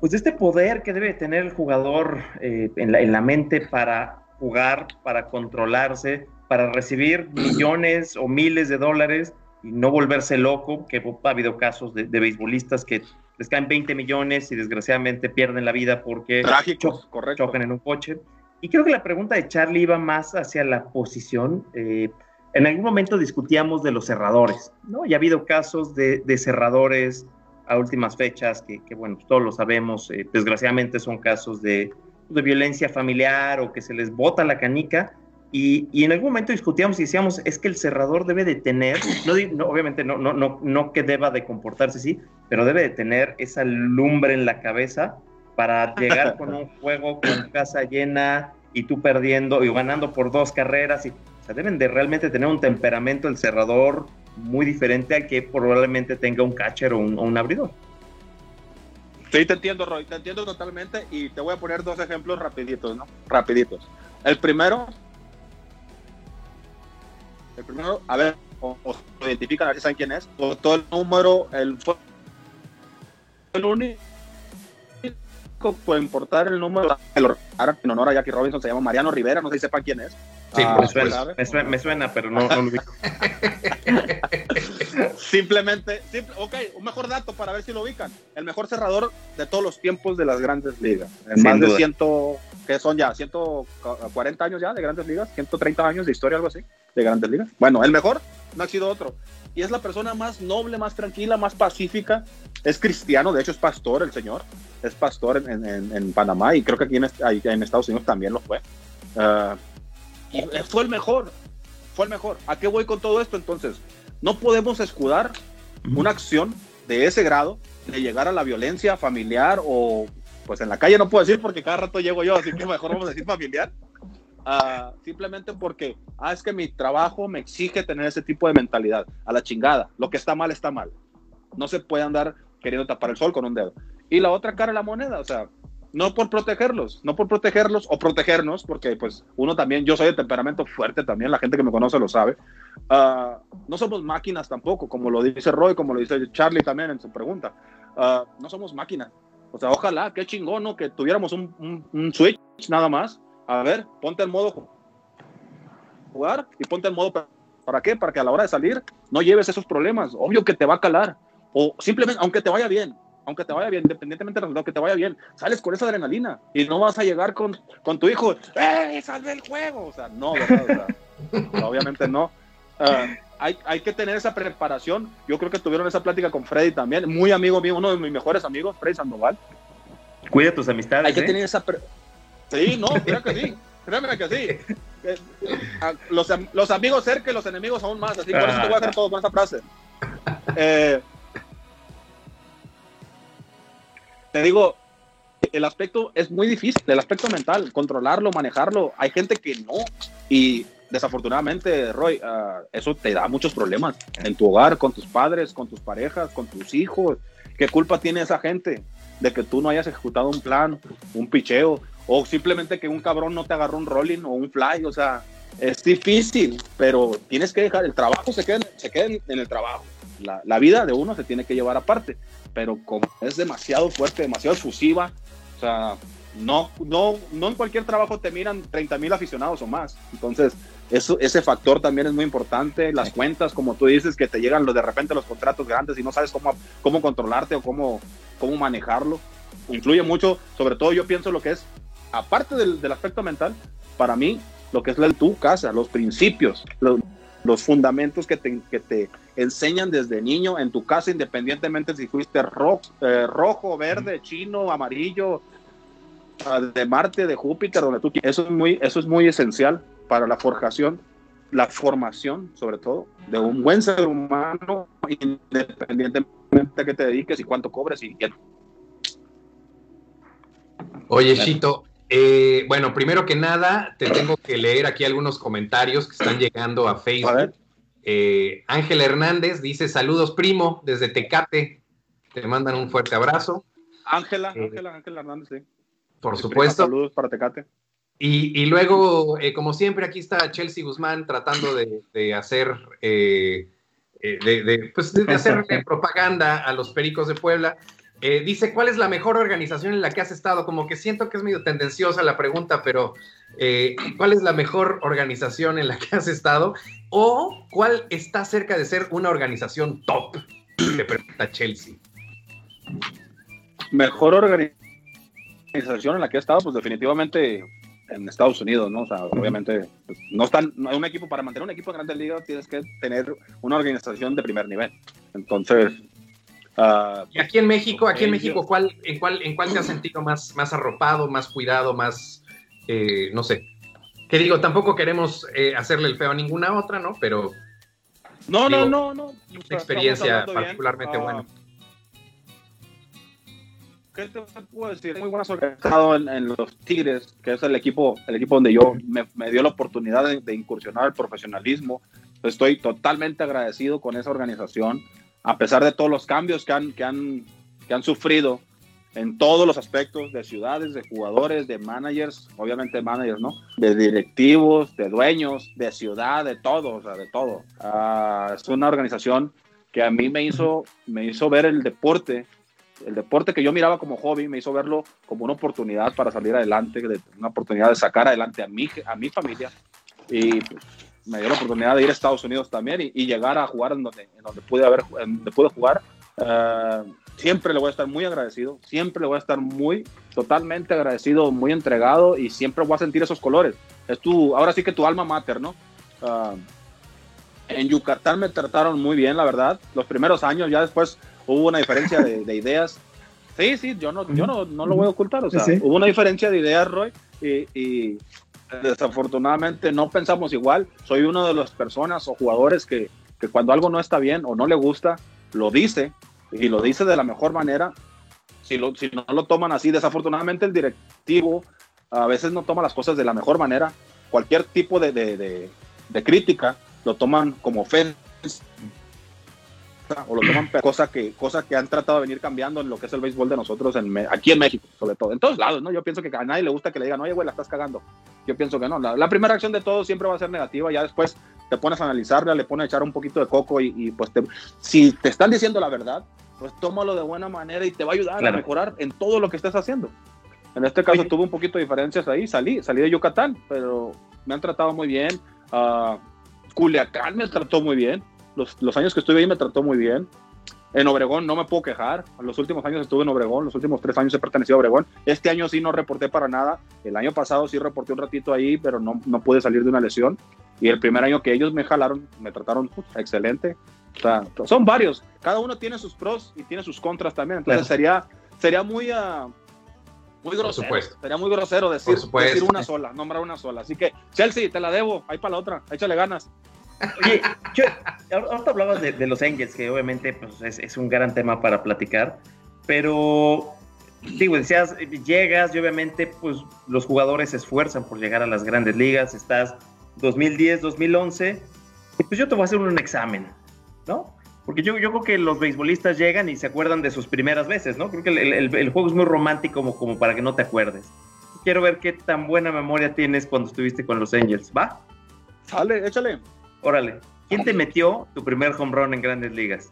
pues de este poder que debe tener el jugador eh, en, la, en la mente para jugar, para controlarse, para recibir millones o miles de dólares y no volverse loco, que ha habido casos de, beisbolistas que les caen 20 millones y desgraciadamente pierden la vida porque chocan en un coche. Y creo que la pregunta de Charlie iba más hacia la posición. Eh, en algún momento discutíamos de los cerradores, ¿no? Y ha habido casos de, cerradores a últimas fechas que, bueno, todos lo sabemos, eh, desgraciadamente son casos de, de violencia familiar o que se les bota la canica y, en algún momento discutíamos y decíamos, es que el cerrador debe de tener, no, obviamente no, no, no, no que deba de comportarse así, pero debe de tener esa lumbre en la cabeza para llegar con un juego con casa llena y tú perdiendo y ganando por dos carreras. Y, o sea, deben de realmente tener un temperamento el cerrador muy diferente al que probablemente tenga un catcher o un, o abridor. Sí, te entiendo, Roy, te entiendo totalmente y te voy a poner dos ejemplos rapiditos, ¿no? Rapiditos. El primero el primero, a ver, o, lo identifican, a ver si saben quién es. Todo el número, el, el único puede importar el número. ahora en honor a Jackie Robinson se llama Mariano Rivera, no sé si sepan quién es. Sí, ah, me, suena, me, suena, pero no, lo ubico. Simplemente, ok, un mejor dato para ver si lo ubican. El mejor cerrador de todos los tiempos de las grandes ligas. En más de ciento, que son ya 140 años ya de grandes ligas, 130 años de historia, algo así, de grandes ligas. Bueno, el mejor no ha sido otro. Y es la persona más noble, más tranquila, más pacífica. Es cristiano, de hecho es pastor el señor. Es pastor en, en, Panamá y creo que aquí en, en, Estados Unidos también lo fue. Uh, y fue el mejor, fue el mejor. ¿A qué voy con todo esto entonces? No podemos escudar una acción de ese grado, de llegar a la violencia familiar o pues en la calle no puedo decir porque cada rato llego yo, así que mejor vamos a decir familiar. Uh, simplemente porque, ah, es que mi trabajo me exige tener ese tipo de mentalidad, a la chingada, lo que está mal está mal. No se puede andar queriendo tapar el sol con un dedo. Y la otra cara de la moneda, o sea, no por protegerlos, no por protegerlos o protegernos, porque pues uno también, yo soy de temperamento fuerte también, la gente que me conoce lo sabe. Ah, no somos máquinas tampoco, como lo dice Roy, como lo dice Charlie también en su pregunta. Ah, no somos máquinas. O sea, ojalá, qué chingón, ¿no? Que tuviéramos un, un, switch nada más. A ver, ponte el modo jugar y ponte el modo para qué? Para que a la hora de salir no lleves esos problemas. Obvio que te va a calar. O simplemente, aunque te vaya bien, aunque te vaya bien, independientemente del resultado, que te vaya bien, sales con esa adrenalina y no vas a llegar con, con tu hijo, ¡eh, salve el juego! O sea, no, ¿verdad? obviamente no. Ah, hay, hay, que tener esa preparación. Yo creo que tuvieron esa plática con Freddy también, muy amigo mío, uno de mis mejores amigos, Freddy Sandoval. Cuida tus amistades. Hay que ¿eh? tener esa. Sí, no, creo que sí. Créeme que sí. Eh, los, los, amigos cerca y los enemigos aún más. Así por eso te voy a hacer todo con esa frase. Eh, te digo, el aspecto es muy difícil, el aspecto mental, controlarlo, manejarlo. Hay gente que no. Y desafortunadamente, Roy, uh, eso te da muchos problemas en tu hogar, con tus padres, con tus parejas, con tus hijos. ¿Qué culpa tiene esa gente de que tú no hayas ejecutado un plan, un picheo, o simplemente que un cabrón no te agarró un rolling o un fly? O sea, es difícil, pero tienes que dejar, el trabajo se queda, se queda en el trabajo. La, la, vida de uno se tiene que llevar aparte, pero como es demasiado fuerte, demasiado efusiva, o sea, no, no, no en cualquier trabajo te miran 30 mil aficionados o más. Entonces, eso, ese factor también es muy importante. Las cuentas, como tú dices, que te llegan de repente los contratos grandes y no sabes cómo, cómo controlarte o cómo, cómo manejarlo. Influye mucho, sobre todo yo pienso lo que es, aparte del, del aspecto mental, para mí, lo que es la tu casa, los principios, los, los fundamentos que te, que te, enseñan desde niño en tu casa, independientemente si fuiste rojo, eh, rojo verde, chino, amarillo, de Marte, de Júpiter, donde tú quieras. Eso es muy, eso es muy esencial para la forjación, la formación, sobre todo, de un buen ser humano, independientemente a qué te dediques y cuánto cobres y quién. Oye, Chito, eh, bueno, primero que nada, te tengo que leer aquí algunos comentarios que están llegando a Facebook. Eh, Ángel Hernández dice: Saludos, primo, desde Tecate. Te mandan un fuerte abrazo. Ángela, eh, Ángela, Ángela Hernández, sí. Por supuesto. saludos para Tecate. Y, y luego, eh, como siempre, aquí está Chelsea Guzmán tratando de, de hacer, eh, eh, de, de, pues de, hacer propaganda a los Pericos de Puebla. Eh, dice, ¿cuál es la mejor organización en la que has estado? Como que siento que es medio tendenciosa la pregunta, pero eh, ¿cuál es la mejor organización en la que has estado? ¿O cuál está cerca de ser una organización top? Le pregunta Chelsea. Mejor organización en la que he estado, pues definitivamente en Estados Unidos, ¿no? O sea, obviamente, pues, no están, no hay un equipo, para mantener un equipo en Grandes Ligas tienes que tener una organización de primer nivel. Entonces, Uh, y aquí en México, aquí en México, ¿cuál, en, cuál, ¿en cuál te has sentido más, más arropado, más cuidado, más, eh, no sé? Que digo, tampoco queremos eh, hacerle el feo a ninguna otra, ¿no? Pero... No, digo, no, no, no. Una experiencia particularmente uh, buena. ¿Qué te puedo decir? Muy buenas organizado en, en, los Tigres, que es el equipo, el equipo donde yo me, me dio la oportunidad de, de incursionar al profesionalismo. Estoy totalmente agradecido con esa organización a pesar de todos los cambios que han, que han, que han sufrido en todos los aspectos de ciudades, de jugadores, de managers, obviamente managers, ¿no? De directivos, de dueños, de ciudad, de todo, de todo. Uh, es una organización que a mí me hizo, me hizo ver el deporte, el deporte que yo miraba como hobby, me hizo verlo como una oportunidad para salir adelante, de, una oportunidad de sacar adelante a mi, a mi familia. Y pues, me dio la oportunidad de ir a Estados Unidos también y, y llegar a jugar en donde, en donde pude, haber, donde pude jugar. Uh, siempre le voy a estar muy agradecido, siempre le voy a estar muy, totalmente agradecido, muy entregado y siempre voy a sentir esos colores. Es tu, ahora sí que tu alma mater, ¿no? Uh, en Yucatán me trataron muy bien, la verdad. Los primeros años, ya después hubo una diferencia de, de ideas. Sí, sí, yo no, yo no, no lo voy a ocultar. O sea, sí. hubo una diferencia de ideas, Roy, y, y desafortunadamente no pensamos igual. Soy una de las personas o jugadores que, que, cuando algo no está bien o no le gusta, lo dice y lo dice de la mejor manera. Si, lo, si no lo toman así, desafortunadamente el directivo a veces no toma las cosas de la mejor manera. Cualquier tipo de, de, de, crítica lo toman como ofensa o lo toman cosa que, cosa que han tratado de venir cambiando en lo que es el béisbol de nosotros en, aquí en México, sobre todo, en todos lados, ¿no? Yo pienso que a nadie le gusta que le digan, oye, güey, la estás cagando. Yo pienso que no. La, la, primera acción de todos siempre va a ser negativa, ya después te pones a analizarla, le pones a echar un poquito de coco y, y pues te, si te están diciendo la verdad, pues tómalo de buena manera y te va a ayudar claro. a mejorar en todo lo que estés haciendo. En este caso oye. tuve un poquito de diferencias ahí, salí, salí de Yucatán, pero me han tratado muy bien. Uh, Culiacán me trató muy bien. Los, los, años que estuve ahí me trató muy bien. En Obregón no me puedo quejar. Los últimos años estuve en Obregón, los últimos tres años he pertenecido a Obregón. Este año sí no reporté para nada. El año pasado sí reporté un ratito ahí, pero no, no pude salir de una lesión. Y el primer año que ellos me jalaron, me trataron excelente. O sea, son varios. Cada uno tiene sus pros y tiene sus contras también. Entonces sería, sería muy, uh, muy grosero. Sería muy grosero decir, decir una sola, nombrar una sola. Así que, Chelsea, te la debo. Ahí para la otra. Échale ganas. Oye, ahorita hablabas de, los Angels, que obviamente pues, es, es, un gran tema para platicar, pero digo, decías, llegas y obviamente pues los jugadores se esfuerzan por llegar a las grandes ligas, estás 2010, 2011, y pues yo te voy a hacer un examen, ¿no? Porque yo, yo creo que los beisbolistas llegan y se acuerdan de sus primeras veces, ¿no? Creo que el, el, juego es muy romántico como, como para que no te acuerdes. Quiero ver qué tan buena memoria tienes cuando estuviste con los Angels, ¿va? Sale, échale. Órale, ¿quién te metió tu primer home run en grandes ligas?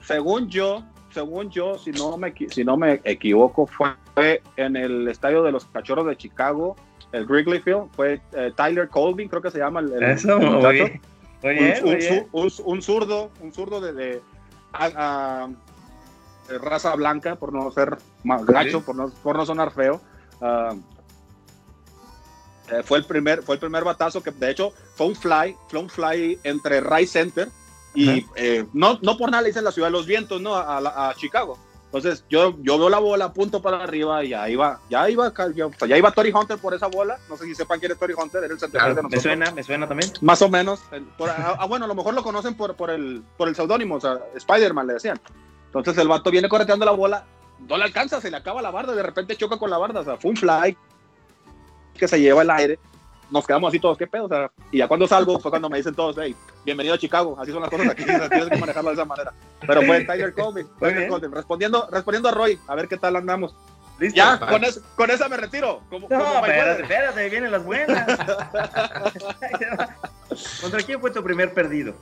Según yo, según yo, si no me, si no me equivoco, fue en el estadio de los Cachorros de Chicago, el Wrigley Field, fue eh, Tyler Colvin, creo que se llama el, Eso, un, un, zurdo, un zurdo de, raza blanca, por no ser más gacho, por, no, por no sonar feo. Ah, eh, fue el primer fue el primer batazo que de hecho fue un fly fue un fly entre Ray Center y eh, no no por nada le dicen la ciudad de los vientos no a, Chicago. Entonces yo yo veo la bola punto para arriba y ya iba ya iba ya, iba Tori Hunter por esa bola. No sé si sepan quién es Tori Hunter era el central de nosotros. me suena me suena también. Más o menos ah, ah, bueno a lo mejor lo conocen por, por el por el seudónimo o sea Spider-Man le decían. Entonces el vato viene correteando la bola no le alcanza se le acaba la barda de repente choca con la barda o sea fue un fly que se lleva el aire, nos quedamos así todos, ¿qué pedo? O sea, y ya cuando salgo fue cuando me dicen todos, hey, bienvenido a Chicago, así son las cosas aquí, tienes que manejarlo de esa manera. Pero fue Tiger Colvin, respondiendo, respondiendo a Roy, a ver qué tal andamos. ¿Listo? Ya, con, con, esa me retiro. Como, no, espérate, espérate, vienen las buenas. ¿Contra quién fue tu primer perdido?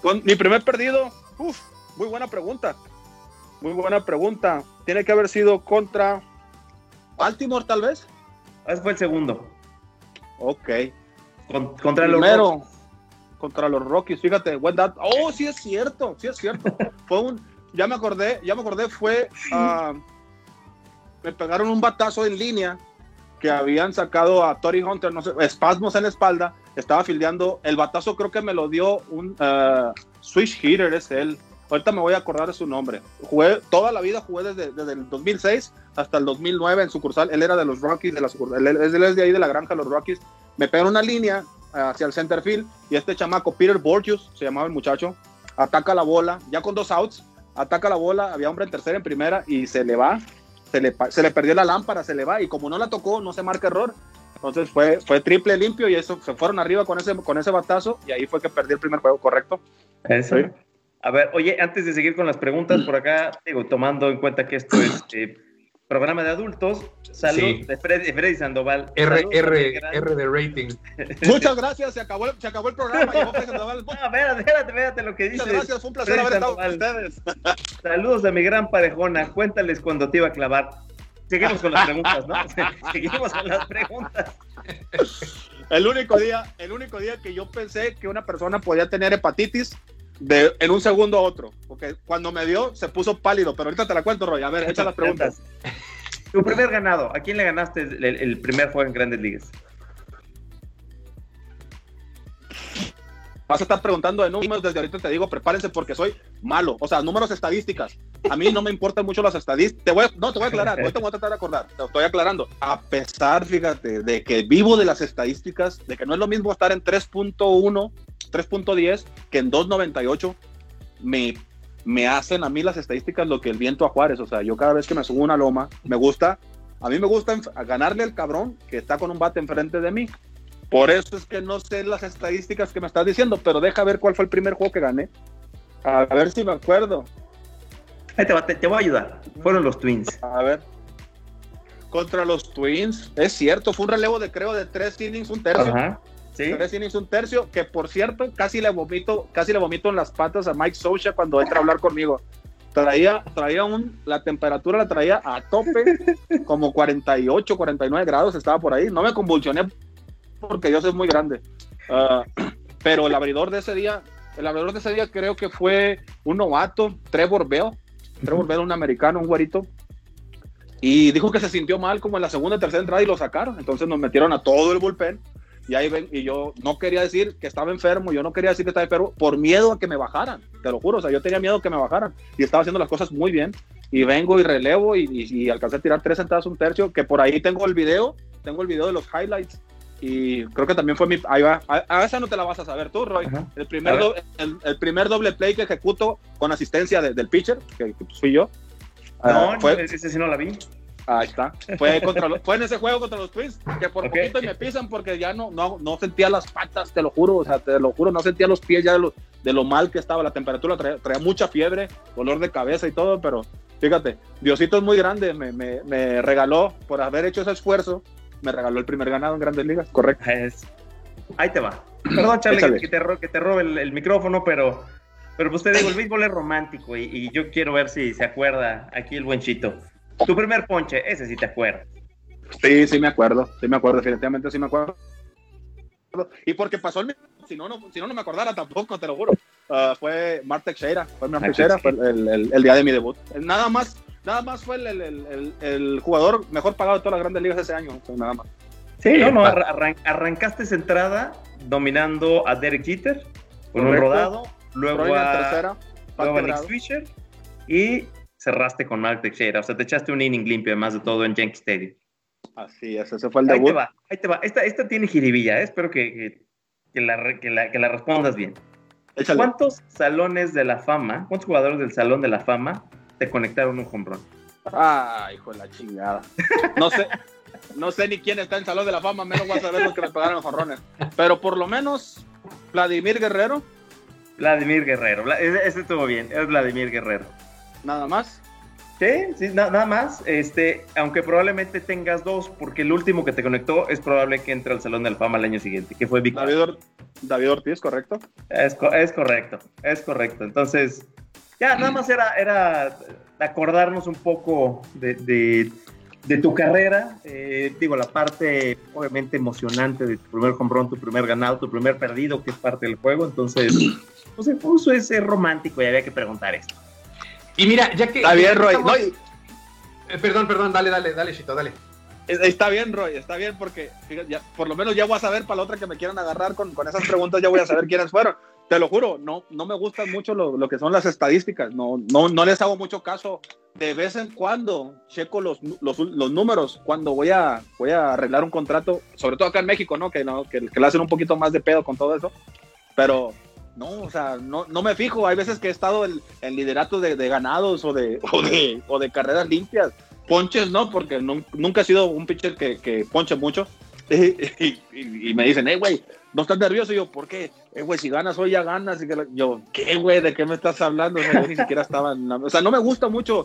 Con mi primer perdido, uff, muy buena pregunta. Muy buena pregunta. Tiene que haber sido contra Baltimore, tal vez. Ese fue el segundo. Ok. contra los Rockies. Contra los Rockies, fíjate, buen dato. Oh, sí es cierto, sí es cierto. fue un, ya me acordé, ya me acordé, fue, uh, me pegaron un batazo en línea que habían sacado a Tori Hunter, no sé, espasmos en la espalda, estaba fildeando, el batazo creo que me lo dio un uh, switch hitter, es él, ahorita me voy a acordar de su nombre. Jugué toda la vida, jugué desde, desde el 2006 hasta el 2009 en sucursal. Él era de los Rockies, de la sucursal, él, es de ahí de la granja de los Rockies. Me pegó una línea hacia el center field y este chamaco, Peter Borgius, se llamaba el muchacho, ataca la bola, ya con dos outs, ataca la bola, había hombre en tercera, en primera y se le va, se le, se le perdió la lámpara, se le va y como no la tocó, no se marca error. Entonces fue, fue triple limpio y eso se fueron arriba con ese, con ese batazo y ahí fue que perdí el primer juego, ¿correcto? Eso. A ver, oye, antes de seguir con las preguntas por acá, digo, tomando en cuenta que esto es eh, programa de adultos, salud de, Freddy, Sandoval. R, R, R de rating. Muchas gracias, se acabó, se acabó el programa. no, espérate, espérate, espérate lo que dices. Muchas gracias, fue un placer haber estado con ustedes. Saludos a mi gran parejona, cuéntales cuando te iba a clavar. Seguimos con las preguntas, ¿no? Seguimos con las preguntas. El único día, el único día que yo pensé que una persona podía tener hepatitis de en un segundo a otro. Porque cuando me dio, se puso pálido. Pero ahorita te la cuento, Roy. A ver, echa las preguntas. Tu primer ganado, ¿a quién le ganaste el, primer juego en Grandes Ligas? Vas a estar preguntando de números desde ahorita te digo, prepárense porque soy malo. O sea, números estadísticas. A mí no me importan mucho las estadísticas. Te voy no, te voy a aclarar. Te voy a tratar de acordar. Te estoy aclarando. A pesar, fíjate, de que vivo de las estadísticas, de que no es lo mismo estar en 3.1 3.10 que en 2.98 me, me hacen a mí las estadísticas lo que el viento a Juárez. O sea, yo cada vez que me subo una loma, me gusta, a mí me gusta ganarle al cabrón que está con un bate enfrente de mí. Por eso es que no sé las estadísticas que me estás diciendo, pero deja ver cuál fue el primer juego que gané. A ver si me acuerdo. Ahí te, va, te, voy a ayudar. Fueron los Twins. A ver. Contra los Twins. Es cierto, fue un relevo de creo de tres innings, un tercio. Ajá. ¿Sí? Tres innings, un tercio, que por cierto, casi le vomito, casi le vomito en las patas a Mike Socha cuando entra a hablar conmigo. Traía, traía un, la temperatura la traía a tope, como 48, 49 grados, estaba por ahí. No me convulsioné porque yo soy muy grande. Ah, pero el abridor de ese día el abridor de ese día creo que fue un novato, Trevor Bell. Trevor Bell, un americano, un güerito. Y dijo que se sintió mal como en la segunda tercera entrada y lo sacaron. Entonces nos metieron a todo el bullpen. Y ahí ven, y yo no quería decir que estaba enfermo, yo no quería decir que estaba enfermo por miedo a que me bajaran, te lo juro, o sea, yo tenía miedo a que me bajaran y estaba haciendo las cosas muy bien. Y vengo y relevo y, y, alcancé a tirar tres entradas, un tercio, que por ahí tengo el video, tengo el video de los highlights y creo que también fue mi. Ahí va. A, esa no te la vas a saber tú, Roy. El primer, el, primer doble play que ejecuto con asistencia del pitcher, que, fui yo. No, uh, fue, ese sí no la vi. Ahí está. Fue, contra fue en ese juego contra los Twins, que por poquito me pisan porque ya no, no, no sentía las patas, te lo juro, o sea, te lo juro, no sentía los pies ya de lo, de lo mal que estaba, la temperatura traía, traía, mucha fiebre, dolor de cabeza y todo, pero fíjate, Diosito es muy grande, me, me, me regaló por haber hecho ese esfuerzo, me regaló el primer ganado en Grandes Ligas, correcto. Ahí te va. Perdón, Charlie, que te, que te robe el, micrófono, pero, pero pues te digo, el béisbol es romántico y, yo quiero ver si se acuerda aquí el buen Chito. Tu primer ponche, ese sí te acuerdas. Sí, sí me acuerdo, sí me acuerdo, definitivamente sí me acuerdo. Y porque pasó el si no, no, si no, no me acordara tampoco, te lo juro. Uh, fue Marte Teixeira, fue Marte Teixeira, fue el, el, día de mi debut. Nada más nada más fue el, el, jugador mejor pagado de todas las grandes ligas ese año, nada más. Sí, no, no, arrancaste esa entrada dominando a Derek Jeter con un rodado, luego a, tercera, luego a Nick Swisher y cerraste con Mark Teixeira. O sea, te echaste un inning limpio, además de todo, en Yankee Stadium. Así es, ese fue el debut. Ahí te va, ahí te va. Esta, esta tiene jiribilla, ¿eh? espero que, que, la, que, la, que la respondas bien. ¿Cuántos salones de la fama, cuántos jugadores del Salón de la Fama te conectaron un home Ah, hijo de la chingada. No sé, no sé ni quién está en Salón de la Fama, menos voy a saber los que le pegaron jonrones. Pero por lo menos, Vladimir Guerrero. Vladimir Guerrero, ese, estuvo bien, es Vladimir Guerrero. ¿Nada más? Sí, sí, nada más. Este, aunque probablemente tengas dos, porque el último que te conectó es probable que entre al Salón de la Fama el año siguiente, que fue Víctor. David, Ortiz, ¿correcto? Es, es correcto, es correcto. Entonces, ya, nada más era, era acordarnos un poco de, tu carrera. Eh, digo, la parte obviamente emocionante de tu primer home tu primer ganado, tu primer perdido, que es parte del juego. Entonces, pues el uso es, romántico y había que preguntar esto. Y mira, ya que. Está bien, Roy. Eh, perdón, perdón, dale, dale, dale, Chito, dale. Está bien, Roy, está bien porque ya, por lo menos ya voy a saber para la otra que me quieran agarrar con, con esas preguntas, ya voy a saber quiénes fueron te lo juro, no, no me gustan mucho lo, lo, que son las estadísticas, no, no, no les hago mucho caso. De vez en cuando checo los, los, los, números cuando voy a, voy a arreglar un contrato, sobre todo acá en México, ¿no? Que, ¿no? que, que le hacen un poquito más de pedo con todo eso. Pero no, o sea, no, no me fijo. Hay veces que he estado en, en liderato de, de, ganados o de, o de, o de carreras limpias. Ponches no, porque nunca he sido un pitcher que, ponche mucho. Y, me dicen, hey, güey, no estás nervioso. Y yo, ¿por qué? Eh, güey, si ganas hoy ya ganas. Y que yo, ¿qué, güey? ¿De qué me estás hablando? Ni siquiera estaba en O sea, no me gusta mucho.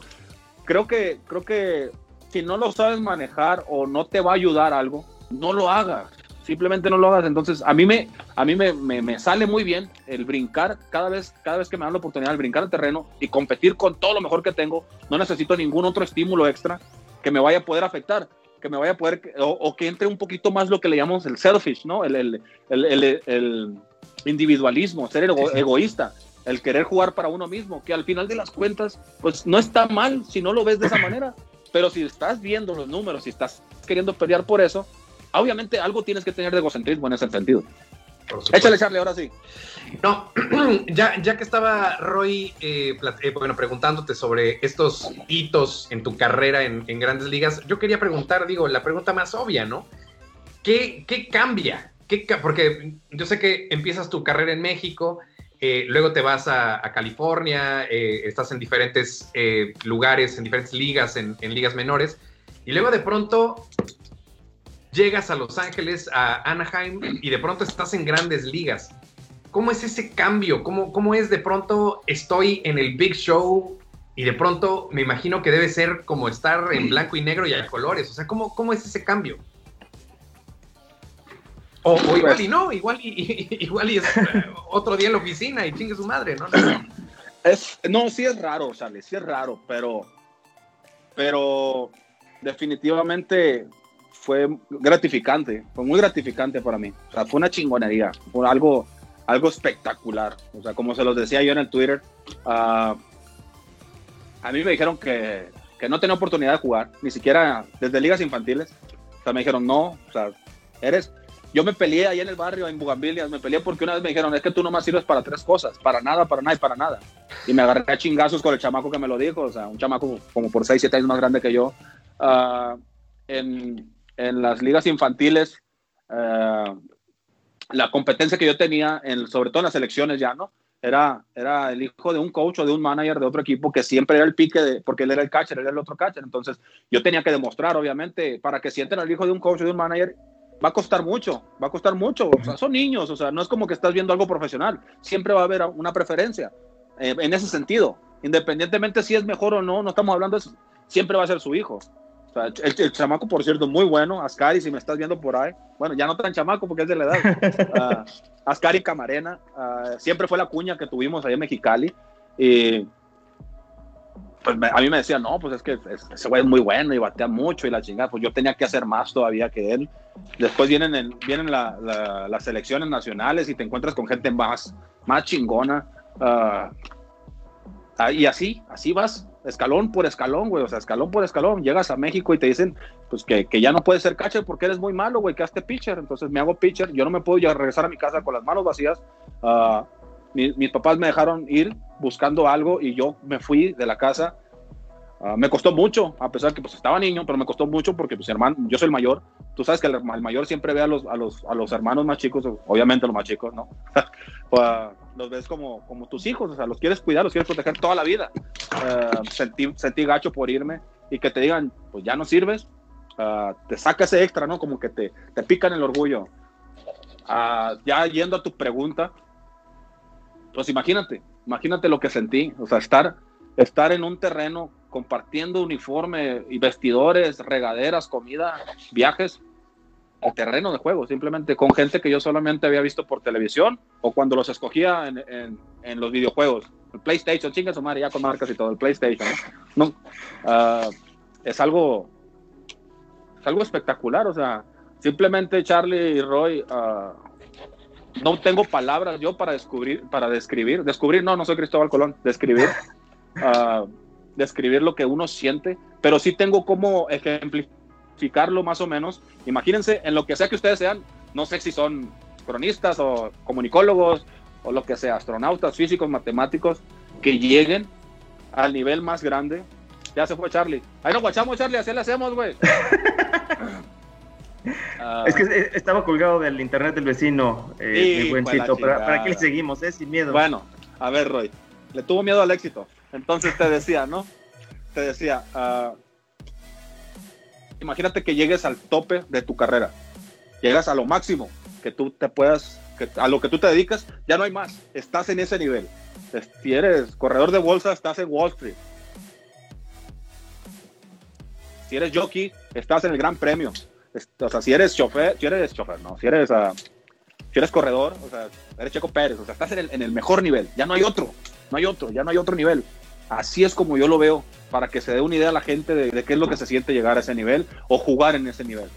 Creo que, creo que si no lo sabes manejar o no te va a ayudar algo, no lo hagas. Simplemente no lo hagas. Entonces, a mí me, a mí me, me, me sale muy bien el brincar cada vez, cada vez que me dan la oportunidad de brincar el terreno y competir con todo lo mejor que tengo. No necesito ningún otro estímulo extra que me vaya a poder afectar que me vaya a poder, o, que entre un poquito más lo que le llamamos el selfish, ¿no? El, el, el, el individualismo, ser egoísta, el querer jugar para uno mismo, que al final de las cuentas, pues no está mal si no lo ves de esa manera, pero si estás viendo los números, si estás queriendo pelear por eso, obviamente algo tienes que tener de egocentrismo en ese sentido. Échale, Charlie, ahora sí. No, ya, ya que estaba Roy, eh, eh, bueno, preguntándote sobre estos hitos en tu carrera en, grandes ligas, yo quería preguntar, digo, la pregunta más obvia, ¿no? ¿Qué, qué cambia? ¿Qué, porque yo sé que empiezas tu carrera en México, eh, luego te vas a, California, estás en diferentes lugares, en diferentes ligas, en, en ligas menores, y luego de pronto llegas a Los Ángeles, a Anaheim, y de pronto estás en grandes ligas. ¿Cómo es ese cambio? ¿Cómo, ¿Cómo es de pronto estoy en el Big Show y de pronto me imagino que debe ser como estar en blanco y negro y hay colores? O sea, ¿cómo, cómo es ese cambio? O, igual y no, igual y, igual y es eh, otro día en la oficina y chingue su madre, ¿no? Es, no, sí es raro, sale, sí es raro, pero, pero definitivamente fue gratificante, fue muy gratificante para mí. O sea, fue una chingonería, fue algo, algo espectacular. O sea, como se los decía yo en el Twitter, uh, a mí me dijeron que, que, no tenía oportunidad de jugar, ni siquiera desde ligas infantiles. O sea, me dijeron, no, o sea, eres... Yo me peleé ahí en el barrio, en Bugambilias, me peleé porque una vez me dijeron, es que tú nomás sirves para tres cosas, para nada, para nada y para nada. Y me agarré a chingazos con el chamaco que me lo dijo, o sea, un chamaco como por 6, 7 años más grande que yo. Uh, en, en, las ligas infantiles, uh, la competencia que yo tenía, en, sobre todo en las elecciones ya, ¿no? era, era el hijo de un coach o de un manager de otro equipo que siempre era el pique, de, porque él era el catcher, él era el otro catcher. Entonces, yo tenía que demostrar, obviamente, para que sienten al hijo de un coach o de un manager, va a costar mucho, va a costar mucho. O sea, son niños, o sea, no es como que estás viendo algo profesional. Siempre va a haber una preferencia eh, en ese sentido. Independientemente si es mejor o no, no estamos hablando de eso. Siempre va a ser su hijo. O sea, el, chamaco, por cierto, muy bueno. Ascari, si me estás viendo por ahí. Bueno, ya no tan chamaco porque es de la edad. uh, Ascari Camarena. Uh, siempre fue la cuña que tuvimos ahí en Mexicali. Y pues a mí me decía, no, pues es que ese güey es muy bueno y batea mucho y la chingada. Pues yo tenía que hacer más todavía que él. Después vienen, el, vienen la, la, las selecciones nacionales y te encuentras con gente más, más chingona. Uh, y así, así vas escalón por escalón, güey, o sea, escalón por escalón, llegas a México y te dicen, pues que, que ya no puedes ser catcher porque eres muy malo, güey, que hazte pitcher, entonces me hago pitcher, yo no me puedo ya regresar a mi casa con las manos vacías, uh, mi, mis papás me dejaron ir buscando algo y yo me fui de la casa, uh, me costó mucho, a pesar que pues estaba niño, pero me costó mucho porque pues hermano, yo soy el mayor, tú sabes que el, el mayor siempre ve a los, a, los, a los hermanos más chicos, obviamente los más chicos, ¿no? uh, los ves como, como tus hijos, o sea, los quieres cuidar, los quieres proteger toda la vida. Uh, sentí, sentí gacho por irme y que te digan, pues ya no sirves, uh, te saca ese extra, ¿no? Como que te, te pican el orgullo. Uh, ya yendo a tu pregunta, pues imagínate, imagínate lo que sentí, o sea, estar, estar en un terreno compartiendo uniforme y vestidores, regaderas, comida, viajes, el terreno de juego, simplemente con gente que yo solamente había visto por televisión o cuando los escogía en, en, en los videojuegos. El PlayStation, chingas su madre, ya con marcas y todo, el PlayStation. ¿no? no uh, es algo es algo espectacular, o sea, simplemente Charlie y Roy, uh, no tengo palabras yo para descubrir, para describir, descubrir, no, no soy Cristóbal Colón, describir, uh, describir lo que uno siente, pero sí tengo como ejemplificar más o menos. Imagínense en lo que sea que ustedes sean, no sé si son cronistas o comunicólogos o lo que sea, astronautas, físicos, matemáticos, que lleguen al nivel más grande. Ya se fue Charlie. Ahí nos guachamos, Charlie, así le hacemos, güey. uh, es que estaba colgado del internet del vecino, eh, mi buencito. ¿Para, ¿Para, qué le seguimos, eh? Sin miedo. Bueno, a ver, Roy. Le tuvo miedo al éxito. Entonces te decía, ¿no? Te decía, uh, imagínate que llegues al tope de tu carrera, llegas a lo máximo que tú te puedas, que, a lo que tú te dedicas, ya no hay más, estás en ese nivel. Si eres corredor de bolsa, estás en Wall Street. Si eres jockey, estás en el Gran Premio. O sea, si eres chofer, si eres chofer, no, si eres, uh, si eres corredor, o sea, eres Checo Pérez, o sea, estás en el, en el mejor nivel, ya no hay otro, no hay otro, ya no hay otro nivel. Así es como yo lo veo, para que se dé una idea a la gente de, de, qué es lo que se siente llegar a ese nivel o jugar en ese nivel.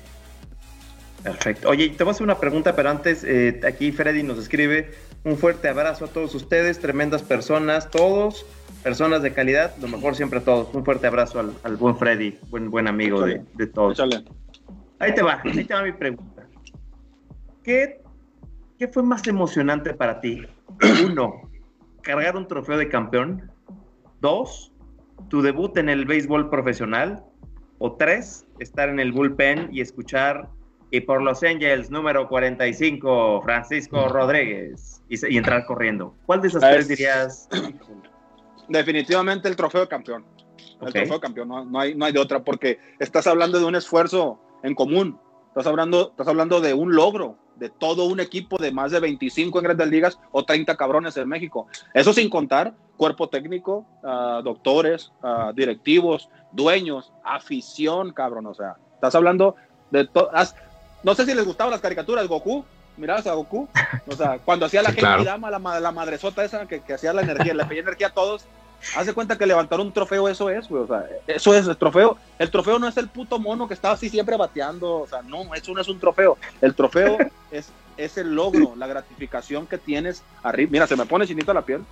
Perfecto. Oye, te voy a hacer una pregunta, pero antes, eh, aquí Freddy nos escribe un fuerte abrazo a todos ustedes, tremendas personas, todos, personas de calidad, lo mejor siempre a todos. Un fuerte abrazo al, al buen Freddy, buen, buen amigo de, de, todos. Échale. Ahí te va, ahí te va mi pregunta. ¿Qué, ¿Qué fue más emocionante para ti? Uno, cargar un trofeo de campeón. Dos, tu debut en el béisbol profesional. O tres, estar en el bullpen y escuchar y por Los Angels número 45, Francisco Rodríguez, y, y entrar corriendo. ¿Cuál de esas es, tres dirías? Definitivamente el trofeo de campeón. El trofeo de campeón, no, no, hay, no hay de otra, porque estás hablando de un esfuerzo en común, estás hablando, estás hablando de un logro, de todo un equipo de más de 25 en grandes ligas o 30 cabrones en México. Eso sin contar cuerpo técnico, uh, doctores, uh, directivos, dueños, afición, cabrón. O sea, estás hablando de todas. No sé si les gustaban las caricaturas, Goku. Mirabas a Goku. O sea, cuando hacía la sí, gente claro. la, la madresota esa que, que hacía la energía, le pedía energía a todos. Hace cuenta que levantar un trofeo, eso es, güey. O sea, eso es el trofeo. El trofeo no es el puto mono que estaba así siempre bateando. O sea, no, eso no es un trofeo. El trofeo es es el logro, la gratificación que tienes arriba. Mira, se me pone chinita la piel.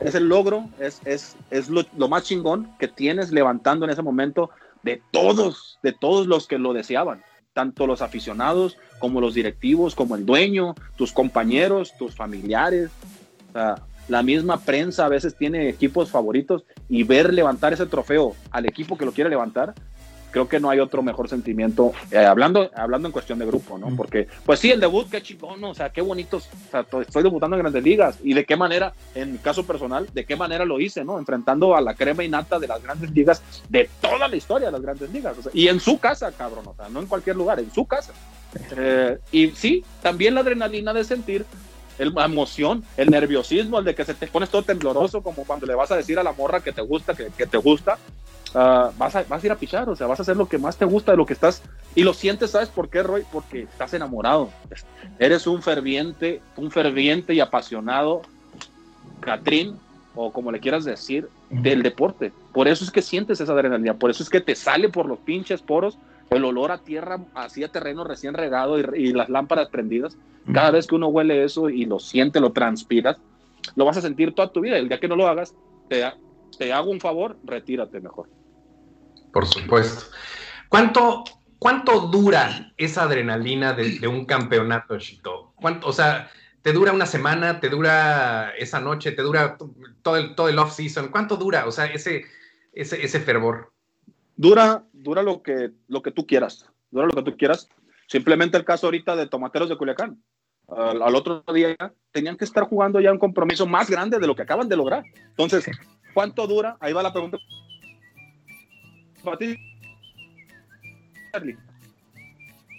Es el logro, es, es, es lo, lo, más chingón que tienes levantando en ese momento de todos, de todos los que lo deseaban, tanto los aficionados como los directivos, como el dueño, tus compañeros, tus familiares. O sea, la misma prensa a veces tiene equipos favoritos y ver levantar ese trofeo al equipo que lo quiere levantar, creo que no hay otro mejor sentimiento, eh, hablando, hablando en cuestión de grupo, ¿no? Porque, pues sí, el debut, qué chingón, o sea, qué bonitos, o sea, estoy debutando en grandes ligas y de qué manera, en mi caso personal, de qué manera lo hice, ¿no? Enfrentando a la crema y nata de las grandes ligas, de toda la historia de las grandes ligas, y en su casa, cabrón, o sea, no en cualquier lugar, en su casa. Eh, y sí, también la adrenalina de sentir la emoción, el nerviosismo, el de que se te pones todo tembloroso, como cuando le vas a decir a la morra que te gusta, que, que te gusta, uh, vas, a, vas a ir a pichar, o sea, vas a hacer lo que más te gusta de lo que estás, y lo sientes, ¿sabes por qué, Roy? Porque estás enamorado, eres un ferviente, un ferviente y apasionado, Catrín, o como le quieras decir, del deporte. Por eso es que sientes esa adrenalina, por eso es que te sale por los pinches poros el olor a tierra, así a terreno recién regado y, las lámparas prendidas. Cada vez que uno huele eso y lo siente, lo transpiras, lo vas a sentir toda tu vida. El día que no lo hagas, te, te hago un favor, retírate mejor. Por supuesto. ¿Cuánto, cuánto dura esa adrenalina de, un campeonato, Chito? ¿Cuánto, o sea, ¿te dura una semana? ¿Te dura esa noche? ¿Te dura todo el, todo el off-season? ¿Cuánto dura? O sea, ese, ese, ese fervor. Dura, dura lo que, lo que tú quieras. Dura lo que tú quieras. Simplemente el caso ahorita de Tomateros de Culiacán. Al, otro día tenían que estar jugando ya un compromiso más grande de lo que acaban de lograr. Entonces, ¿cuánto dura? Ahí va la pregunta.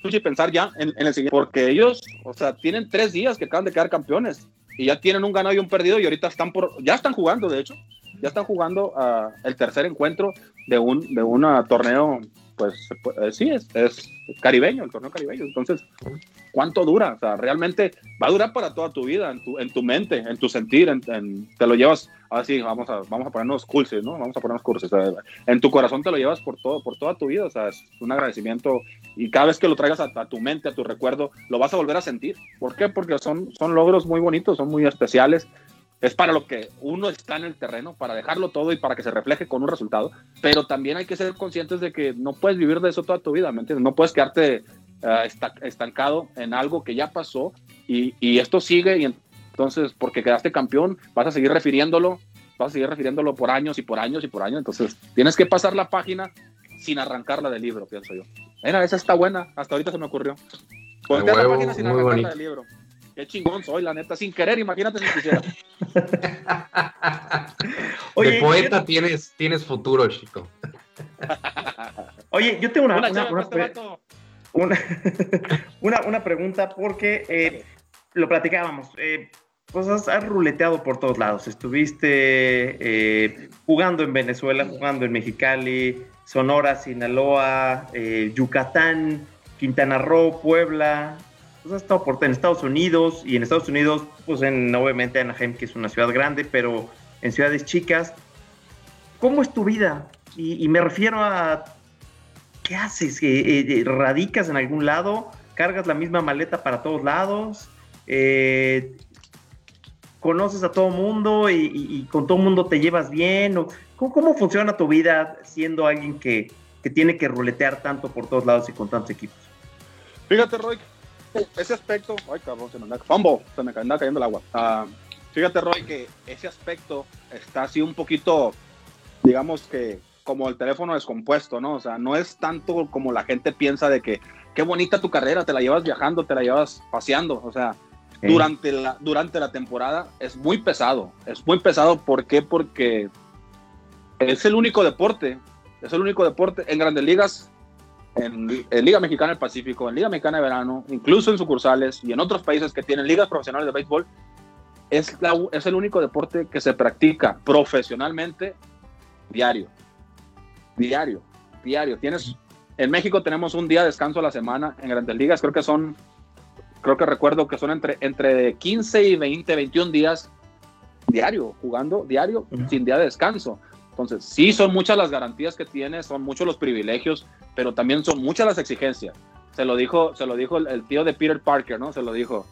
Y pensar ya en, el siguiente, porque ellos, o sea, tienen tres días que acaban de quedar campeones y ya tienen un ganado y un perdido y ahorita están por, ya están jugando, de hecho, ya están jugando uh, el tercer encuentro de un de un torneo pues eh, sí, es, es, caribeño, el torneo caribeño. Entonces, ¿cuánto dura? O sea, realmente va a durar para toda tu vida, en tu, en tu mente, en tu sentir, en, te lo llevas, así, vamos a, vamos a ponernos cursos, ¿no? Vamos a ponernos cursos. en tu corazón te lo llevas por, todo, por toda tu vida, o sea, es un agradecimiento y cada vez que lo traigas a, a, tu mente, a tu recuerdo, lo vas a volver a sentir. ¿Por qué? Porque son, son logros muy bonitos, son muy especiales es para lo que uno está en el terreno, para dejarlo todo y para que se refleje con un resultado, pero también hay que ser conscientes de que no puedes vivir de eso toda tu vida, ¿me entiendes? No puedes quedarte uh, estancado en algo que ya pasó y, y, esto sigue y entonces porque quedaste campeón vas a seguir refiriéndolo, vas a seguir refiriéndolo por años y por años y por años, entonces tienes que pasar la página sin arrancarla del libro, pienso yo. Mira, esa está buena, hasta ahorita se me ocurrió. La página sin arrancarla del libro. Qué chingón soy, la neta, sin querer, imagínate si quisiera. Oye, de poeta tienes, tienes futuro, chico. Oye, yo tengo una, una, una, una, pregunta porque eh, lo platicábamos. Eh, pues has, ruleteado por todos lados. Estuviste eh, jugando en Venezuela, jugando en Mexicali, Sonora, Sinaloa, Yucatán, Quintana Roo, Puebla, pues, has estado por en Estados Unidos y en Estados Unidos, pues en obviamente Anaheim, que es una ciudad grande, pero en ciudades chicas. ¿Cómo es tu vida? Y, me refiero a, ¿qué haces? Eh, eh, ¿Radicas en algún lado? ¿Cargas la misma maleta para todos lados? Eh, ¿Conoces a todo mundo y, con todo mundo te llevas bien? ¿Cómo, ¿Cómo, funciona tu vida siendo alguien que, que tiene que ruletear tanto por todos lados y con tantos equipos? Fíjate, Roy, ese aspecto, ay cabrón, se me anda, se me anda cayendo el agua. Uh, fíjate, Roy, que ese aspecto está así un poquito, digamos que como el teléfono descompuesto, ¿no? O sea, no es tanto como la gente piensa de que qué bonita tu carrera, te la llevas viajando, te la llevas paseando, o sea, durante, la, durante la temporada es muy pesado, es muy pesado, ¿por qué? Porque es el único deporte, es el único deporte en grandes ligas en, Liga Mexicana del Pacífico, en Liga Mexicana de Verano, incluso en sucursales y en otros países que tienen ligas profesionales de béisbol, es, es el único deporte que se practica profesionalmente diario. Diario, diario. Tienes, en México tenemos un día de descanso a la semana, en Grandes Ligas creo que son, creo que recuerdo que son entre, entre 15 y 20, 21 días diario, jugando diario, sin día de descanso. Entonces, sí son muchas las garantías que tiene, son muchos los privilegios, pero también son muchas las exigencias. Se lo dijo, se lo dijo el, tío de Peter Parker, ¿no? Se lo dijo.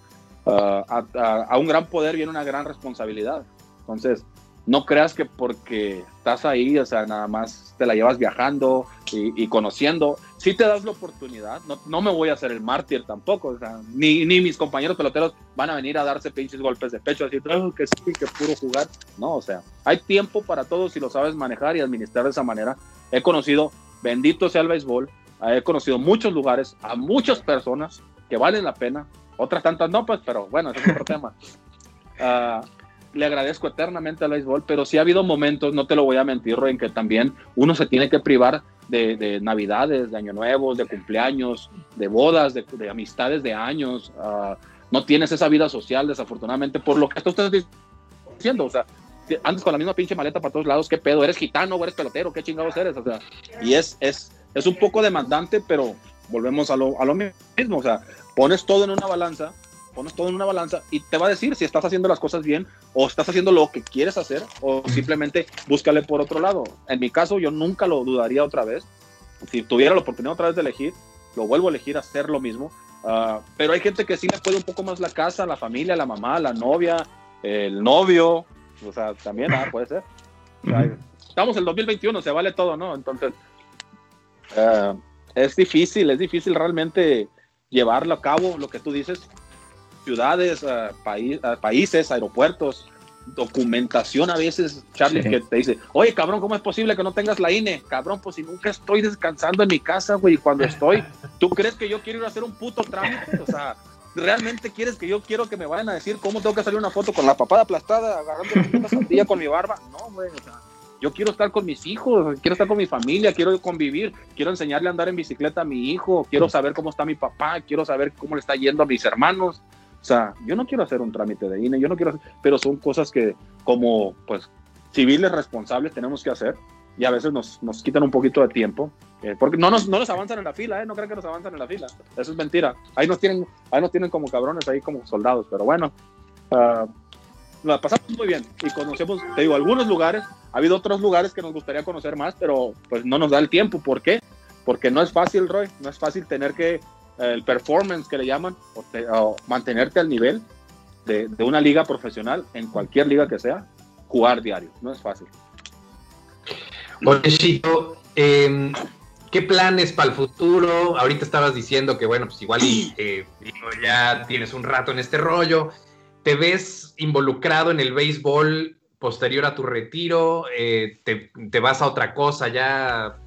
Uh, a, un gran poder viene una gran responsabilidad. Entonces, no creas que porque estás ahí, o sea, nada más te la llevas viajando y, conociendo, si te das la oportunidad, no, no, me voy a hacer el mártir tampoco, ni, ni, mis compañeros peloteros van a venir a darse pinches golpes de pecho, decir, oh, que sí, que puro jugar, no, o sea, hay tiempo para todo si lo sabes manejar y administrar de esa manera. He conocido, bendito sea el béisbol, he conocido muchos lugares, a muchas personas que valen la pena, otras tantas no, pues, pero bueno, es otro tema. Uh, le agradezco eternamente al béisbol, pero sí ha habido momentos, no te lo voy a mentir, en que también uno se tiene que privar de, navidades, de año nuevo, de cumpleaños, de bodas, de, amistades de años. Ah, no tienes esa vida social, desafortunadamente, por lo que tú estás diciendo. O sea, antes con la misma pinche maleta para todos lados, ¿qué pedo? ¿Eres gitano o eres pelotero? ¿Qué chingados eres? O sea, y es, es, es un poco demandante, pero volvemos a lo, a lo mismo. O sea, pones todo en una balanza pones todo en una balanza y te va a decir si estás haciendo las cosas bien o estás haciendo lo que quieres hacer o simplemente búscale por otro lado. En mi caso, yo nunca lo dudaría otra vez. Si tuviera la oportunidad otra vez de elegir, lo vuelvo a elegir, hacer lo mismo. Ah, pero hay gente que sí le puede un poco más la casa, la familia, la mamá, la novia, el novio. O sea, también ah, puede ser. estamos en el 2021, se vale todo, ¿no? Entonces, ah, es difícil, es difícil realmente llevarlo a cabo, lo que tú dices, ciudades, países, aeropuertos, documentación a veces, Charlie, que te dice, oye, cabrón, ¿cómo es posible que no tengas la INE? Cabrón, pues si nunca estoy descansando en mi casa, güey, cuando estoy, ¿tú crees que yo quiero ir a hacer un puto trámite? O sea, ¿realmente quieres que yo quiero que me vayan a decir cómo tengo que salir una foto con la papada aplastada, agarrando una sandía con mi barba? No, güey, o sea, yo quiero estar con mis hijos, quiero estar con mi familia, quiero convivir, quiero enseñarle a andar en bicicleta a mi hijo, quiero saber cómo está mi papá, quiero saber cómo le está yendo a mis hermanos. O sea, yo no quiero hacer un trámite de INE, yo no quiero hacer, pero son cosas que como pues civiles responsables tenemos que hacer y a veces nos, nos quitan un poquito de tiempo, eh, porque no nos, no nos avanzan en la fila, ¿eh? no creen que nos avanzan en la fila, eso es mentira, ahí nos tienen, ahí nos tienen como cabrones, ahí como soldados, pero bueno, uh, la pasamos muy bien y conocemos, te digo, algunos lugares, ha habido otros lugares que nos gustaría conocer más, pero pues no nos da el tiempo, ¿por qué? Porque no es fácil, Roy, no es fácil tener que el performance que le llaman, o, mantenerte al nivel de, una liga profesional, en cualquier liga que sea, jugar diario. No es fácil. Oye, Chito, em, ¿qué planes para el futuro? Ahorita estabas diciendo que, bueno, pues igual eh, ya tienes un rato en este rollo. ¿Te ves involucrado en el béisbol posterior a tu retiro? Eh, te, vas a otra cosa ya?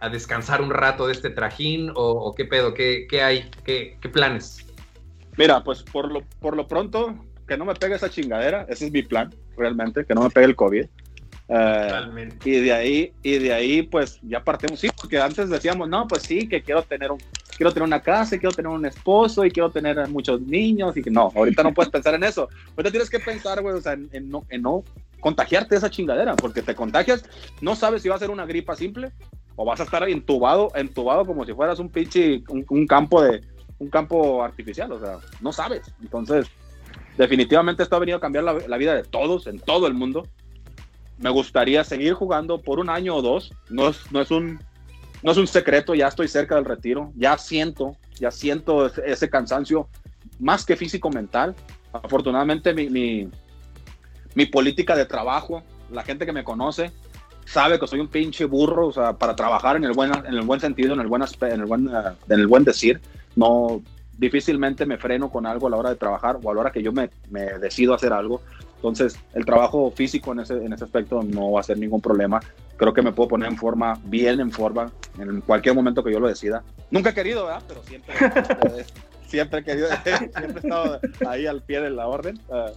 A descansar un rato de este trajín o, qué pedo? ¿Qué, qué hay? ¿Qué, ¿Qué, planes? Mira, pues por lo, por lo pronto, que no me pegue esa chingadera, ese es mi plan, realmente, que no me pegue el COVID. Uh, y de ahí, y de ahí, pues ya partimos, sí, porque antes decíamos, no, pues sí, que quiero tener un, quiero tener una casa, quiero tener un esposo y quiero tener muchos niños y que no, ahorita no puedes pensar en eso. Ahorita tienes que pensar, güey, o sea, en, no, en no contagiarte esa chingadera, porque te contagias, no sabes si va a ser una gripa simple o vas a estar entubado, entubado como si fueras un pinche, un, campo de, un campo artificial, o sea, no sabes. Entonces, definitivamente esto ha venido a cambiar la, vida de todos, en todo el mundo. Me gustaría seguir jugando por un año o dos, no es, no es un, no es un secreto, ya estoy cerca del retiro, ya siento, ya siento ese, cansancio, más que físico mental. Afortunadamente mi, mi, mi política de trabajo, la gente que me conoce, sabe que soy un pinche burro, o sea, para trabajar en el buen, en el buen sentido, en el buen, en el buen, eh, en el buen decir, no, difícilmente me freno con algo a la hora de trabajar o a la hora que yo me, me decido hacer algo. Entonces, el trabajo físico en ese, en ese aspecto no va a ser ningún problema. Creo que me puedo poner en forma, bien en forma, en cualquier momento que yo lo decida. Nunca he querido, ¿verdad? Pero siempre, siempre he querido, siempre he estado ahí al pie de la orden. Ah,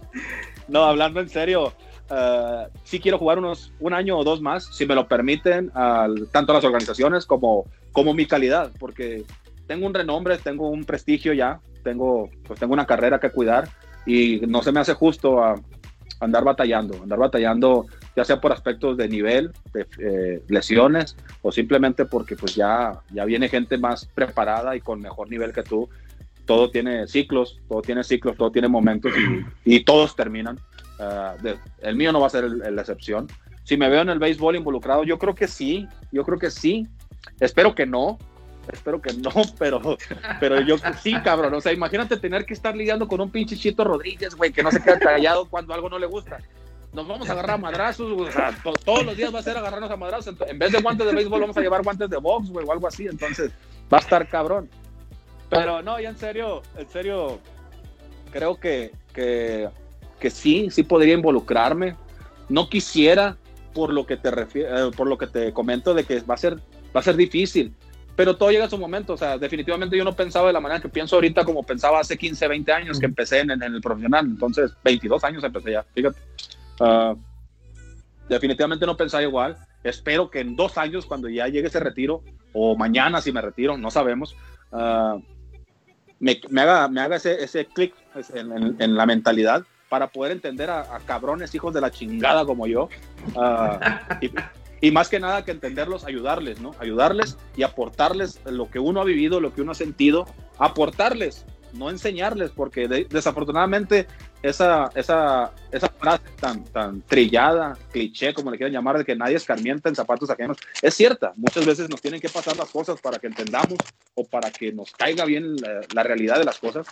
no, hablando en serio, uh, sí quiero jugar unos un año o dos más, si me lo permiten, tanto las organizaciones como, como mi calidad, porque tengo un renombre, tengo un prestigio ya, tengo, pues tengo una carrera que cuidar y no se me hace justo a, andar batallando, andar batallando ya sea por aspectos de nivel, de eh, lesiones o simplemente porque pues ya, ya viene gente más preparada y con mejor nivel que tú. Todo tiene ciclos, todo tiene ciclos, todo tiene momentos y todos terminan. Ah, el mío no va a ser la excepción. Si me veo en el béisbol involucrado, yo creo que sí, yo creo que sí. Espero que no, espero que no, pero, pero yo sí, cabrón. O sea, imagínate tener que estar lidiando con un pinche Chito Rodríguez, güey, que no se queda callado cuando algo no le gusta. Nos vamos a agarrar a madrazos, o sea, todos los días va a ser agarrarnos a madrazos. En vez de guantes de béisbol, vamos a llevar guantes de box, güey, o algo así. Entonces, va a estar cabrón. Pero no, ya en serio, en serio, creo que, que, que sí, sí podría involucrarme. No quisiera, por lo que te refiero, eh, por lo que te comento de que va a ser, va a ser difícil pero todo llega a su momento, o sea, definitivamente yo no pensaba de la manera que pienso ahorita como pensaba hace 15, 20 años que empecé en, el profesional, entonces 22 años empecé ya, fíjate. Ah, definitivamente no pensaba igual, espero que en dos años cuando ya llegue ese retiro, o mañana si me retiro, no sabemos, uh, me, me, haga, me haga ese, ese clic en, en, la mentalidad para poder entender a, cabrones hijos de la chingada como yo. Y, y más que nada que entenderlos, ayudarles, ¿no? Ayudarles y aportarles lo que uno ha vivido, lo que uno ha sentido, aportarles, no enseñarles, porque desafortunadamente esa, esa, esa frase tan, tan trillada, cliché, como le quieran llamar, de que nadie escarmienta en zapatos ajenos, es cierta. Muchas veces nos tienen que pasar las cosas para que entendamos o para que nos caiga bien la, realidad de las cosas.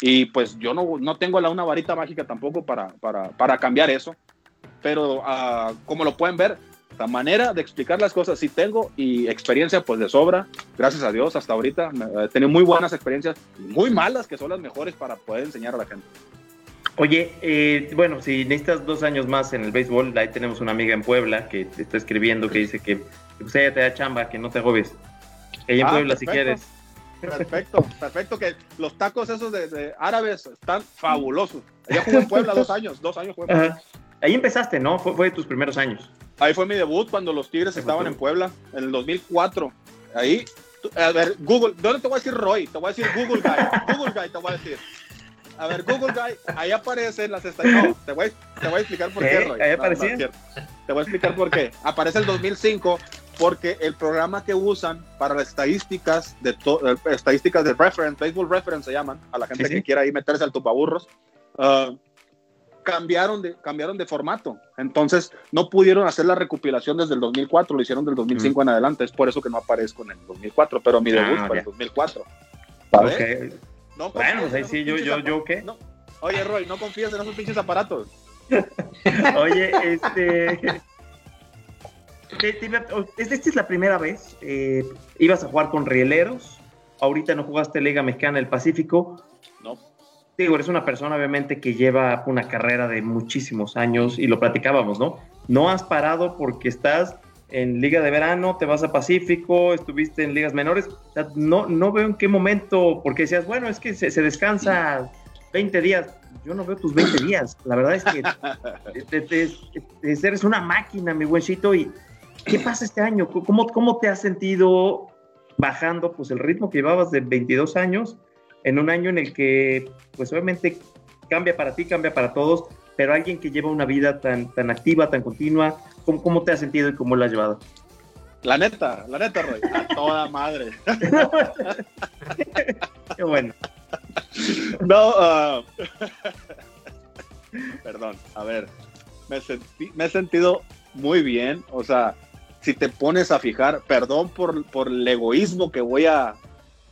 Y pues yo no, no tengo la, una varita mágica tampoco para, para, para cambiar eso. Pero uh, como lo pueden ver, la manera de explicar las cosas sí tengo y experiencia pues de sobra, gracias a Dios hasta ahorita he tenido muy buenas experiencias, muy malas que son las mejores para poder enseñar a la gente. Oye, eh, bueno, si necesitas dos años más en el béisbol, ahí tenemos una amiga en Puebla que te está escribiendo que dice que pues ella te da chamba, que no te agobies. Ella en ah, Puebla si quieres. Perfecto, perfecto, que los tacos esos de, árabes están fabulosos. Ella jugó en Puebla dos años, dos años Ahí empezaste, ¿no? Fue, fue de tus primeros años. Ahí fue mi debut cuando los Tigres estaban en Puebla, en el 2004. Ahí, a ver, Google, ¿dónde te voy a decir Roy? Te voy a decir Google Guy. Google Guy te voy a decir. A ver, Google Guy, ahí aparecen las estadísticas. te, voy, te voy a explicar por qué, Roy. Ahí aparecía. te voy a explicar por qué. Aparece el 2005 porque el programa que usan para las estadísticas de eh, estadísticas de reference, baseball reference se llaman, a la gente que quiera ahí meterse al tupaburros, uh, cambiaron de, cambiaron de formato. Entonces, no pudieron hacer la recopilación desde el 2004, lo hicieron del 2005 en adelante. Es por eso que no aparezco en el 2004, pero mi debut ah, fue en el 2004. Okay. No bueno, pues ahí sí, yo, yo, yo, ¿qué? Oye, Roy, no confías en esos pinches aparatos. Oye, este... Esta es la primera vez. Eh, ibas a jugar con rieleros. Ahorita no jugaste Liga Mexicana del Pacífico. No digo, eres una persona obviamente que lleva una carrera de muchísimos años y lo platicábamos, ¿no? No has parado porque estás en Liga de Verano, te vas a Pacífico, estuviste en ligas menores. no, no veo en qué momento, porque decías, bueno, es que se, descansa 20 días. Yo no veo tus 20 días. La verdad es que eres una máquina, mi buencito. ¿Y qué pasa este año? ¿Cómo, ¿Cómo te has sentido bajando pues, el ritmo que llevabas de 22 años? en un año en el que, pues obviamente cambia para ti, cambia para todos, pero alguien que lleva una vida tan, tan activa, tan continua, ¿cómo, cómo te has sentido y cómo lo has llevado? La neta, la neta, Roy, a toda madre. Qué bueno. No, uh, perdón, a ver, me, me he sentido muy bien, o sea, si te pones a fijar, perdón por, por el egoísmo que voy a,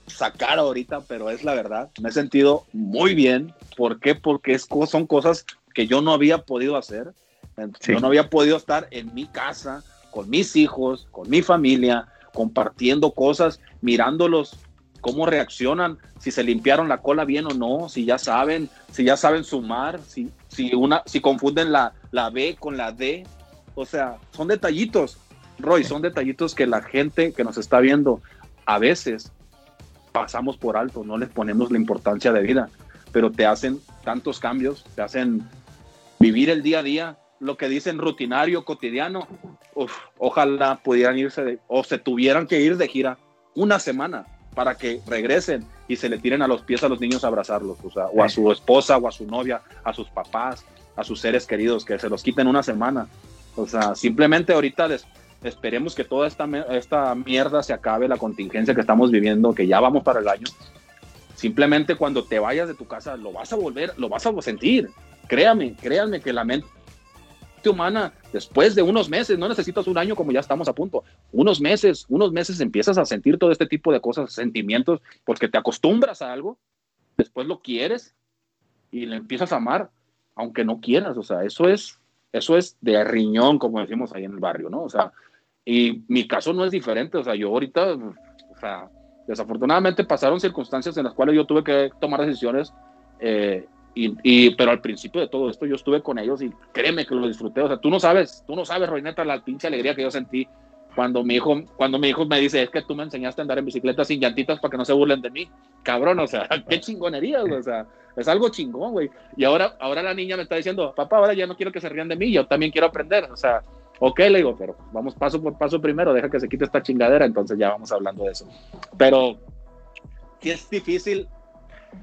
sacar ahorita, pero es la verdad. Me he sentido muy bien. ¿Por qué? Porque es, son cosas que yo no había podido hacer. Yo no había podido estar en mi casa, con mis hijos, con mi familia, compartiendo cosas, mirándolos cómo reaccionan, si se limpiaron la cola bien o no, si ya saben, si ya saben sumar, si, si, una, si confunden la, la B con la D. O sea, son detallitos, Roy, son detallitos que la gente que nos está viendo a veces pasamos por alto, no les ponemos la importancia de vida, pero te hacen tantos cambios, te hacen vivir el día a día, lo que dicen rutinario, cotidiano. ojalá pudieran irse o se tuvieran que ir de gira una semana para que regresen y se le tiren a los pies a los niños a abrazarlos, o, sea, o a su esposa o a su novia, a sus papás, a sus seres queridos, que se los quiten una semana. O sea, simplemente ahorita Esperemos que toda esta, esta mierda se acabe, la contingencia que estamos viviendo, que ya vamos para el año. Simplemente cuando te vayas de tu casa lo vas a volver, lo vas a sentir. Créame, créanme que la mente, humana, después de unos meses, no necesitas un año como ya estamos a punto, unos meses, unos meses empiezas a sentir todo este tipo de cosas, sentimientos, porque te acostumbras a algo, después lo quieres y le empiezas a amar, aunque no quieras, o sea, eso es, eso es de riñón, como decimos ahí en el barrio, ¿no? O sea, y mi caso no es diferente, o sea, yo ahorita, o sea, desafortunadamente pasaron circunstancias en las cuales yo tuve que tomar decisiones eh, y, pero al principio de todo esto yo estuve con ellos y créeme que lo disfruté. O sea, tú no sabes, tú no sabes, Roineta, la pinche alegría que yo sentí cuando mi hijo, cuando mi hijo me dice, es que tú me enseñaste a andar en bicicleta sin llantitas para que no se burlen de mí. Cabrón, o sea, qué chingonería, o sea, es algo chingón, güey. Y ahora, ahora la niña me está diciendo, papá, ahora ya no quiero que se rían de mí, yo también quiero aprender. O sea, ok, le digo, pero vamos paso por paso primero, deja que se quite esta chingadera, entonces ya vamos hablando de eso. Pero, que es difícil.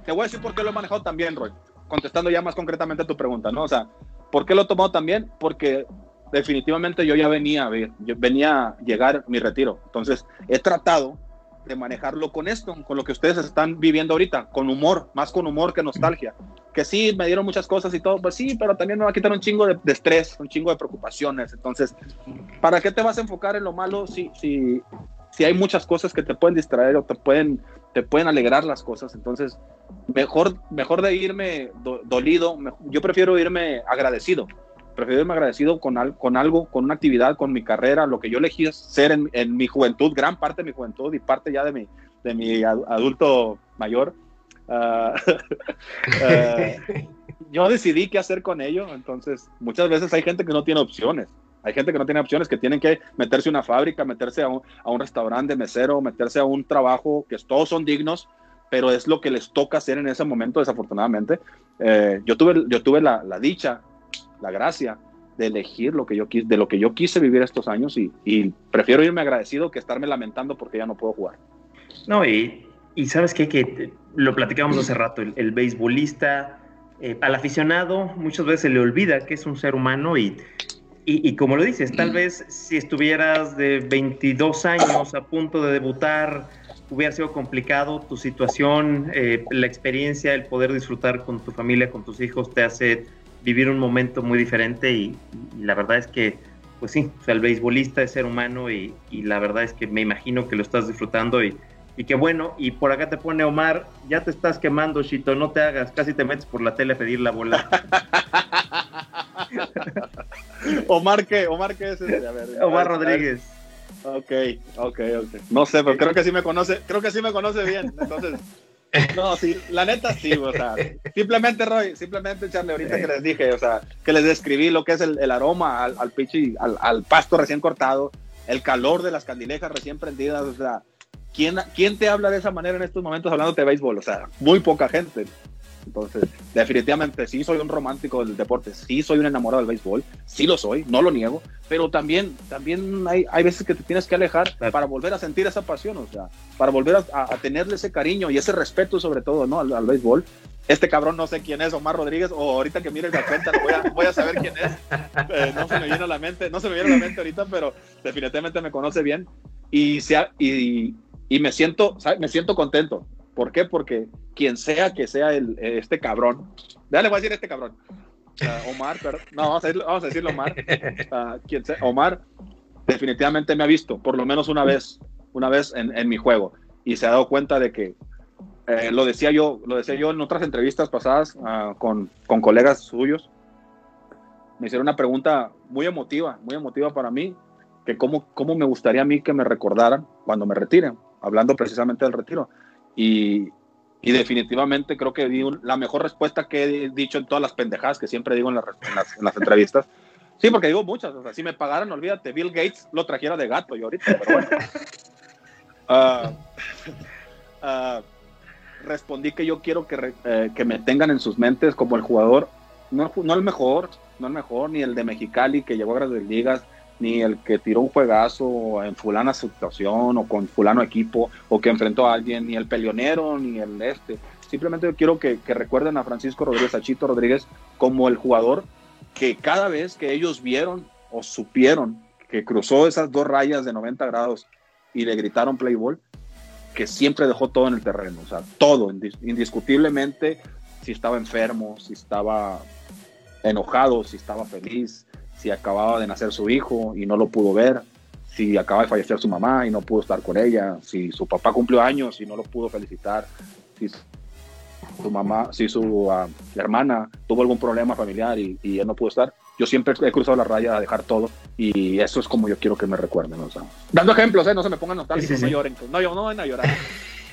Te voy a decir por qué lo he manejado también, Roy contestando ya más concretamente a tu pregunta, ¿no? O sea, ¿por qué lo he tomado también? Porque definitivamente yo ya venía yo venía a llegar mi retiro. Entonces, he tratado de manejarlo con esto, con lo que ustedes están viviendo ahorita, con humor, más con humor que nostalgia. Que sí, me dieron muchas cosas y todo, pues sí, pero también me va a quitar un chingo de, estrés, un chingo de preocupaciones. Entonces, ¿para qué te vas a enfocar en lo malo si, si, si hay muchas cosas que te pueden distraer o te pueden te pueden alegrar las cosas. Entonces, mejor, mejor de irme dolido, yo prefiero irme agradecido. Prefiero irme agradecido con, con algo, con una actividad, con mi carrera, lo que yo elegí ser en, mi juventud, gran parte de mi juventud y parte ya de mi, de mi adulto mayor. Ah, ah, yo decidí qué hacer con ello, entonces muchas veces hay gente que no tiene opciones. Hay gente que no tiene opciones, que tienen que meterse a una fábrica, meterse a un, a un restaurante mesero, meterse a un trabajo, que todos son dignos, pero es lo que les toca hacer en ese momento, desafortunadamente. Eh, yo tuve, yo tuve la, la, dicha, la gracia de elegir lo que yo quise, de lo que yo quise vivir estos años y, y, prefiero irme agradecido que estarme lamentando porque ya no puedo jugar. No, y, y sabes qué, que lo platicábamos hace rato, el, el beisbolista, eh, al aficionado muchas veces se le olvida que es un ser humano y y, como lo dices, tal vez si estuvieras de 22 años a punto de debutar, hubiera sido complicado tu situación, eh, la experiencia, el poder disfrutar con tu familia, con tus hijos, te hace vivir un momento muy diferente y, la verdad es que, pues sí, o sea, el beisbolista es ser humano y, la verdad es que me imagino que lo estás disfrutando y, y que bueno, y por acá te pone Omar, ya te estás quemando, Chito, no te hagas, casi te metes por la tele a pedir la bola. Omar, ¿qué? Omar, ¿qué es ese? A ver, Omar Rodríguez. Ok, ok, ok. No sé, pero creo que sí me conoce, creo que sí me conoce bien. Entonces, no, sí, la neta sí, o sea, simplemente Roy, simplemente Charlie, ahorita que les dije, o sea, que les describí lo que es el, aroma al, pichi, al, pasto recién cortado, el calor de las candilejas recién prendidas, o sea, ¿quién, ¿quién te habla de esa manera en estos momentos hablando de béisbol? O sea, muy poca gente. Entonces, definitivamente sí soy un romántico del deporte, sí soy un enamorado del béisbol, sí lo soy, no lo niego, pero también, también hay, hay veces que te tienes que alejar para volver a sentir esa pasión, o sea, para volver a, tenerle ese cariño y ese respeto sobre todo, ¿no? Al, béisbol. Este cabrón no sé quién es, Omar Rodríguez, o ahorita que mire la cuenta voy a, voy a saber quién es. Eh, no se me viene a la mente, no se me viene a la mente ahorita, pero definitivamente me conoce bien y, sea, y, y me siento, me siento contento ¿Por qué? Porque quien sea que sea el, este cabrón, ya decir este cabrón, Omar, pero, no, vamos a, decirlo, Omar, quien sea, Omar definitivamente me ha visto, por lo menos una vez, una vez en, mi juego, y se ha dado cuenta de que eh, lo decía yo, lo decía yo en otras entrevistas pasadas uh, con, con, colegas suyos. Me hicieron una pregunta muy emotiva, muy emotiva para mí, que cómo, cómo me gustaría a mí que me recordaran cuando me retiren, hablando precisamente del retiro. Y, y definitivamente creo que di la mejor respuesta que he dicho en todas las pendejadas que siempre digo en, las, en las, entrevistas. Sí, porque digo muchas. O sea, si me pagaran, olvídate, Bill Gates lo trajera de gato yo ahorita, pero bueno. Uh, uh, respondí que yo quiero que, eh, que, me tengan en sus mentes como el jugador, no, no el mejor, no el mejor, ni el de Mexicali que llegó a grandes ligas, ni el que tiró un juegazo en fulana situación o con fulano equipo o que enfrentó a alguien, ni el peleonero, ni el este. Simplemente quiero que, recuerden a Francisco Rodríguez, a Chito Rodríguez, como el jugador que cada vez que ellos vieron o supieron que cruzó esas dos rayas de 90 grados y le gritaron play ball, que siempre dejó todo en el terreno, o sea, todo, indiscutiblemente, si estaba enfermo, si estaba enojado, si estaba feliz, si acababa de nacer su hijo y no lo pudo ver, si acaba de fallecer su mamá y no pudo estar con ella, si su papá cumplió años y no lo pudo felicitar, si su mamá, si su ah, hermana tuvo algún problema familiar y, y, él no pudo estar, yo siempre he cruzado la raya a dejar todo y eso es como yo quiero que me recuerden. O sea, dando ejemplos, ¿eh? no se me pongan nostálgicos, no lloren, no, yo, no van a llorar.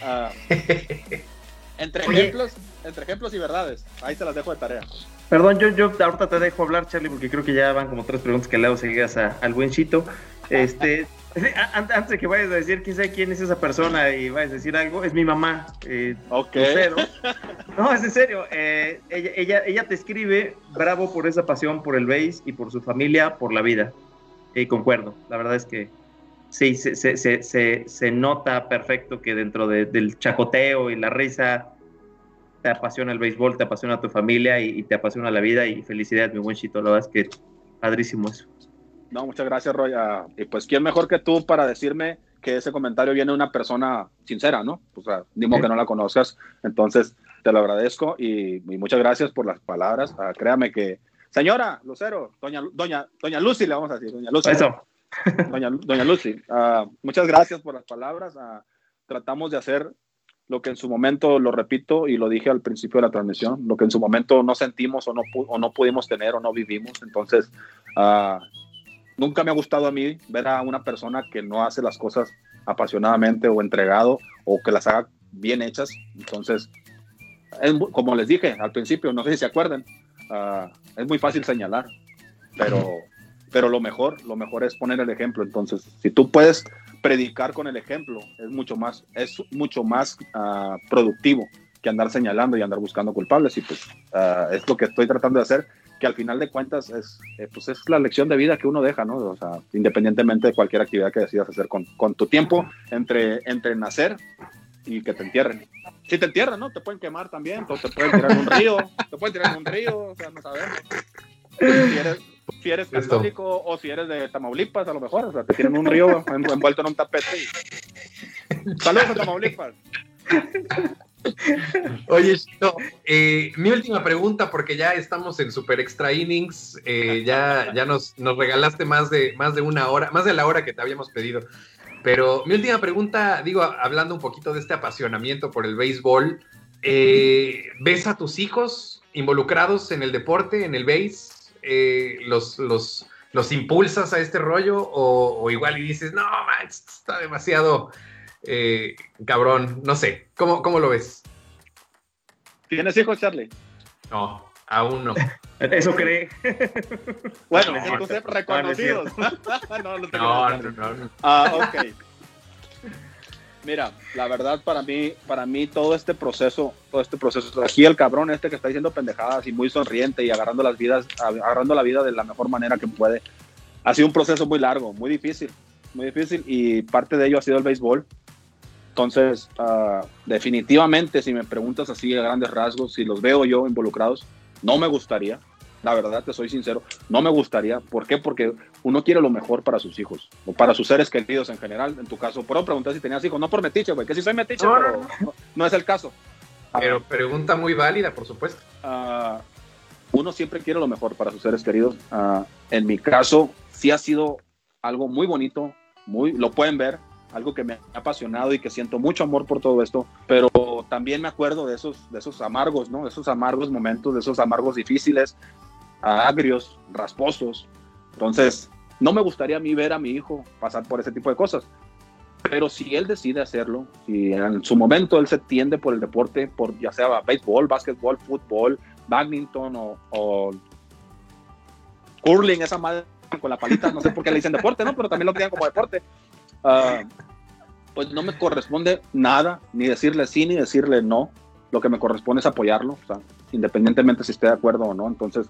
Uh, entre, ejemplos, entre ejemplos y verdades, ahí se las dejo de tarea. Perdón, yo, yo ahorita te dejo hablar, Charlie, porque creo que ya van como tres preguntas que le hago seguidas al buen Chito. Este, antes de que vayas a decir quién sabe quién es esa persona y vayas a decir algo, es mi mamá. Eh, ok. No, es en serio. Eh, ella, ella, ella, te escribe bravo por esa pasión por el base y por su familia, por la vida. Y concuerdo. La verdad es que sí, se, se, se, se nota perfecto que dentro del chacoteo y la risa te apasiona el béisbol, te apasiona tu familia y, te apasiona la vida. Y felicidades, mi buen Chito. La verdad es que padrísimo eso. No, muchas gracias, Roy. Ah, y pues, ¿quién mejor que tú para decirme que ese comentario viene de una persona sincera, ¿no? O sea, ni modo que no la conozcas. Entonces, te lo agradezco y, muchas gracias por las palabras. Ah, créame que, señora Lucero, doña, doña, doña Lucy, le vamos a decir, doña Lucy. Eso. Doña, doña Lucy, ah, muchas gracias por las palabras. tratamos de hacer lo que en su momento, lo repito y lo dije al principio de la transmisión, lo que en su momento no sentimos o no, o no pudimos tener o no vivimos. Entonces, nunca me ha gustado a mí ver a una persona que no hace las cosas apasionadamente o entregado o que las haga bien hechas. Entonces, como les dije al principio, no sé si se acuerdan, ah, es muy fácil señalar, pero, pero lo mejor, lo mejor es poner el ejemplo. Entonces, si tú puedes predicar con el ejemplo, es mucho más, es mucho más uh, productivo que andar señalando y andar buscando culpables. Y pues uh, es lo que estoy tratando de hacer que al final de cuentas es, eh, pues es la lección de vida que uno deja, ¿no? O sea, independientemente de cualquier actividad que decidas hacer con, con tu tiempo entre, entre nacer y que te entierren. Si te entierran, ¿no? Te pueden quemar también, te pueden tirar en un río, te pueden tirar en un río, o sea, no sabemos. Si si eres católico o si eres de Tamaulipas, a lo mejor, o sea, te tienen un río envuelto en un tapete. Y... Saludos a Tamaulipas. Oye, eh, mi última pregunta, porque ya estamos en Super Extra Innings, eh, ya, ya nos, nos, regalaste más de, más de una hora, más de la hora que te habíamos pedido. Pero mi última pregunta, digo, hablando un poquito de este apasionamiento por el béisbol, eh, ¿ves a tus hijos involucrados en el deporte, en el béis? Los, los, ¿Los impulsas a este rollo? O, o igual y dices, no, man, está demasiado eh, cabrón, no sé, ¿cómo, ¿cómo lo ves? ¿Tienes hijos, Charlie? No, aún no. Eso cree. bueno, entonces reconocidos. no, no, no, no, Ah, ok. Mira, la verdad para mí, para mí todo este proceso, todo este proceso, aquí el cabrón este que está diciendo pendejadas y muy sonriente y agarrando las vidas, agarrando la vida de la mejor manera que puede, ha sido un proceso muy largo, muy difícil, muy difícil y parte de ello ha sido el béisbol. Entonces, uh, definitivamente, si me preguntas así a grandes rasgos, si los veo yo involucrados, no me gustaría. La verdad, te soy sincero, no me gustaría. ¿Por qué? Porque uno quiere lo mejor para sus hijos o para sus seres queridos en general. En tu caso, puedo preguntar si tenías hijos, no por metiche, güey, que si soy metiche, no, pero no, no, es el caso. Pero uh, pregunta muy válida, por supuesto. Uh, uno siempre quiere lo mejor para sus seres queridos. en mi caso, sí ha sido algo muy bonito, muy, lo pueden ver, algo que me ha apasionado y que siento mucho amor por todo esto, pero también me acuerdo de esos, de esos amargos, ¿no? De esos amargos momentos, de esos amargos difíciles, agrios, rasposos. Entonces, no me gustaría a mí ver a mi hijo pasar por ese tipo de cosas. Pero si él decide hacerlo, si en su momento él se tiende por el deporte, por ya sea béisbol, básquetbol, fútbol, badminton o, curling, esa madre con la palita, no sé por qué le dicen deporte, ¿no? Pero también lo tienen como deporte. Uh, pues no me corresponde nada, ni decirle sí, ni decirle no. Lo que me corresponde es apoyarlo, independientemente si esté de acuerdo o no. Entonces,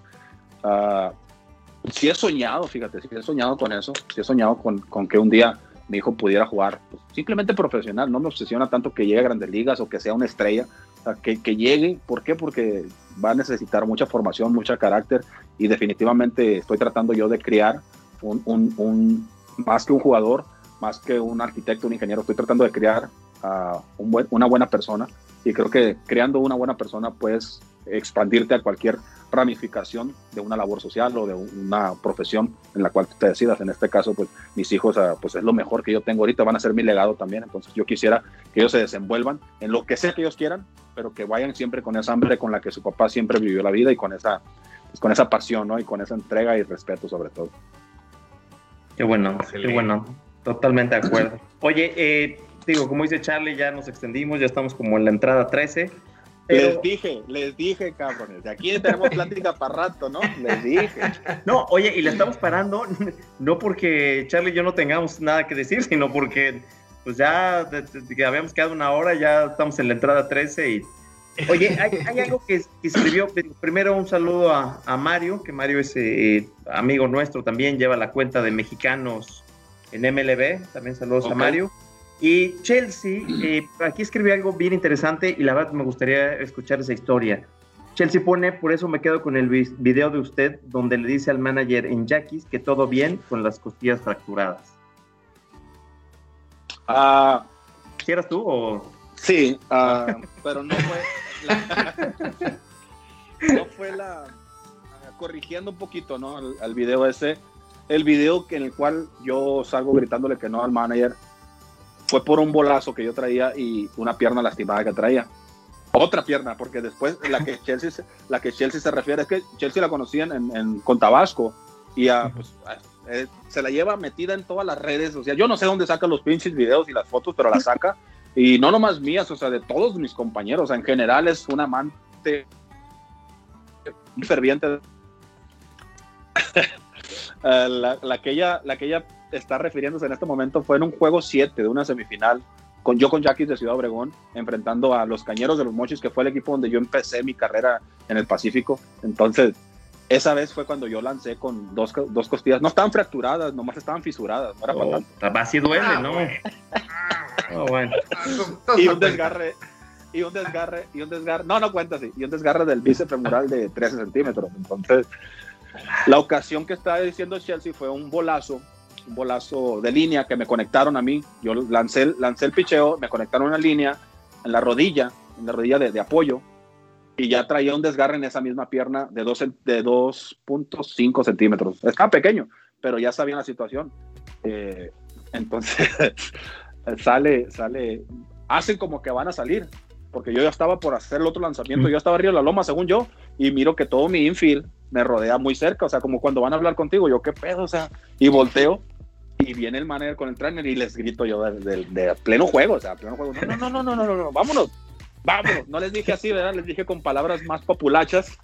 uh, sí he soñado, fíjate, sí he soñado con eso, sí he soñado con, con que un día mi hijo pudiera jugar pues, simplemente profesional, no me obsesiona tanto que llegue a grandes ligas o que sea una estrella, o sea, que, que, llegue, ¿por qué? Porque va a necesitar mucha formación, mucho carácter y definitivamente estoy tratando yo de crear un, un, un más que un jugador, más que un arquitecto, un ingeniero, estoy tratando de crear un buen, una buena persona y creo que creando una buena persona puedes expandirte a cualquier ramificación de una labor social o de una profesión en la cual te decidas. En este caso, pues mis hijos, ah, pues es lo mejor que yo tengo ahorita, van a ser mi legado también. Entonces yo quisiera que ellos se desenvuelvan en lo que sea que ellos quieran, pero que vayan siempre con esa hambre con la que su papá siempre vivió la vida y con esa, pues, con esa pasión, ¿no? Y con esa entrega y respeto sobre todo. Qué bueno, qué bueno. Totalmente de acuerdo. Oye, eh, digo, como dice Charlie, ya nos extendimos, ya estamos como en la entrada 13. Les dije, les dije, cabrones. De aquí tenemos plática para rato, ¿no? Les dije. No, oye, y le estamos parando, no porque Charlie y yo no tengamos nada que decir, sino porque, pues ya que habíamos quedado una hora, ya estamos en la entrada 13 y. Oye, hay, algo que, escribió. Primero, un saludo a, Mario, que Mario es eh, amigo nuestro también, lleva la cuenta de mexicanos en MLB. También saludos a Mario. Y Chelsea, eh, aquí escribió algo bien interesante y la verdad me gustaría escuchar esa historia. Chelsea pone, por eso me quedo con el video de usted donde le dice al manager en Jackies que todo bien con las costillas fracturadas. Ah, ¿Quieras tú o...? Sí, ah, pero no fue la... no fue la... corrigiendo un poquito, ¿no? Al, al video ese, el video en el cual yo salgo gritándole que no al manager fue por un bolazo que yo traía y una pierna lastimada que traía. Otra pierna, porque después la que Chelsea, la que Chelsea se refiere es que Chelsea la conocían en, con Tabasco y pues, eh, se la lleva metida en todas las redes. O sea, yo no sé dónde saca los pinches videos y las fotos, pero la saca. y no nomás mías, o sea, de todos mis compañeros. en general es un amante muy ferviente. Eh, la, la, que ella, la que ella está refiriéndose en este momento fue en un juego 7 de una semifinal, con, yo con Jackie de Ciudad Obregón, enfrentando a los Cañeros de los Mochis, que fue el equipo donde yo empecé mi carrera en el Pacífico. Entonces, esa vez fue cuando yo lancé con dos, dos costillas. No estaban fracturadas, nomás estaban fisuradas. No era oh, Así duele, ah, ¿no? Oh, bueno. y un desgarre. Y un desgarre, y un desgarre, no, no cuenta así, y un desgarre del bíceps femoral de 13 centímetros. Entonces, la ocasión que estaba diciendo Chelsea fue un bolazo un bolazo de línea que me conectaron a mí. Yo lancé, lancé el picheo, me conectaron una línea en la rodilla, en la rodilla de, apoyo, y ya traía un desgarre en esa misma pierna de 2.5 centímetros. Estaba pequeño, pero ya sabía la situación. Eh, entonces sale, sale, hacen como que van a salir, porque yo ya estaba por hacer el otro lanzamiento, yo estaba arriba de la loma, según yo, y miro que todo mi infield me rodea muy cerca, o sea, como cuando van a hablar contigo, yo qué pedo, o sea, y volteo y viene el manager con el trainer y les grito yo de, pleno juego, o sea, pleno juego, no, no, no, no, no, no, no, vámonos, vámonos. No les dije así, ¿verdad? Les dije con palabras más populachas,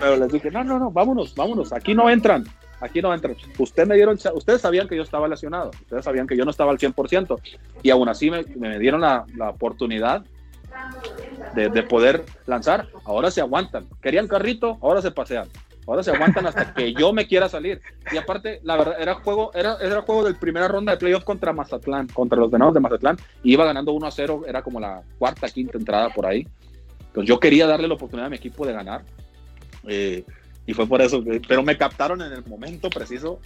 pero les dije, no, no, no, vámonos, vámonos, aquí no entran, aquí no entran. Ustedes me dieron, ustedes sabían que yo estaba lesionado, ustedes sabían que yo no estaba al 100% y aún así me, me dieron la, la oportunidad de, de, poder lanzar. Ahora se aguantan. Querían carrito, ahora se pasean. Ahora se aguantan hasta que yo me quiera salir. Y aparte, la verdad, era juego, era, era juego de primera ronda de playoff contra Mazatlán, contra los venados de Mazatlán. Y iba ganando 1 a 0, era como la cuarta, quinta entrada por ahí. Entonces yo quería darle la oportunidad a mi equipo de ganar. Eh, y fue por eso, pero me captaron en el momento preciso,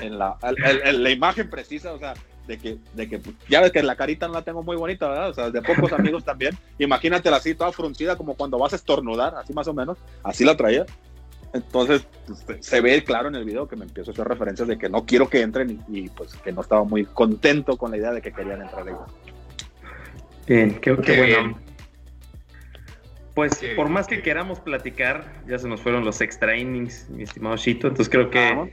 en la, en la imagen precisa, o sea, de que, de que ya ves que la carita no la tengo muy bonita, ¿verdad? O sea, de pocos amigos también. Imagínatela así, toda fruncida, como cuando vas a estornudar, así más o menos. Así la traía. Entonces, pues, se ve claro en el video que me empiezo a hacer referencias de que no quiero que entren y, pues que no estaba muy contento con la idea de que querían entrar ellos. Bien, qué, bueno. Pues por más que queramos platicar, ya se nos fueron los extra innings, mi estimado Chito, entonces creo que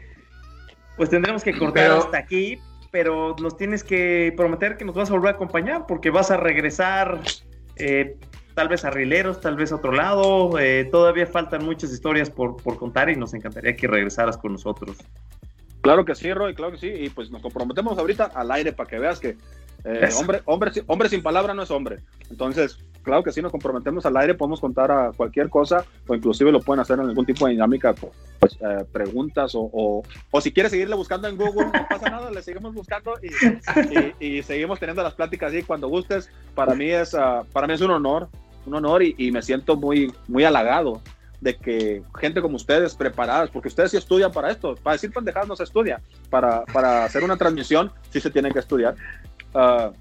pues tendremos que cortar hasta aquí, pero nos tienes que prometer que nos vas a volver a acompañar porque vas a regresar eh, tal vez a Rileros, tal vez a otro lado. Eh, todavía faltan muchas historias por, por contar y nos encantaría que regresaras con nosotros. Claro que sí, Roy, claro que sí. Y pues nos comprometemos ahorita al aire para que veas que eh, hombre, hombre, hombre sin palabra no es hombre. Entonces, claro que sí, nos comprometemos al aire, podemos contar a cualquier cosa o inclusive lo pueden hacer en algún tipo de dinámica, pues eh, preguntas o, o, si quieres seguirle buscando en Google, no pasa nada, le seguimos buscando y, y, seguimos teniendo las pláticas ahí cuando gustes. Para mí es, uh, para mí es un honor un honor y, me siento muy, muy halagado de que gente como ustedes, preparadas, porque ustedes sí estudian para esto, para decir pendejadas no se estudia, para, para hacer una transmisión sí se tiene que estudiar, ah,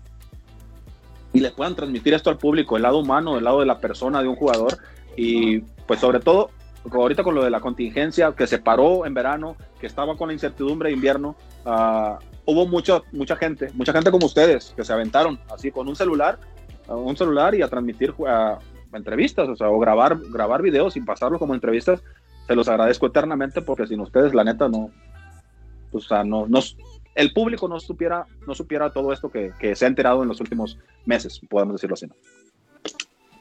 y le puedan transmitir esto al público, el lado humano, el lado de la persona, de un jugador, y pues sobre todo ahorita con lo de la contingencia que se paró en verano, que estaba con la incertidumbre de invierno, uh, hubo mucho, mucha gente, mucha gente como ustedes, que se aventaron así con un celular, uh, un celular y a transmitir entrevistas, o sea, grabar, grabar videos y pasarlo como entrevistas. Se los agradezco eternamente porque sin ustedes, la neta, no, o sea, no, no, el público no supiera, no supiera todo esto que, que se ha enterado en los últimos meses, podemos decirlo así. ¿no?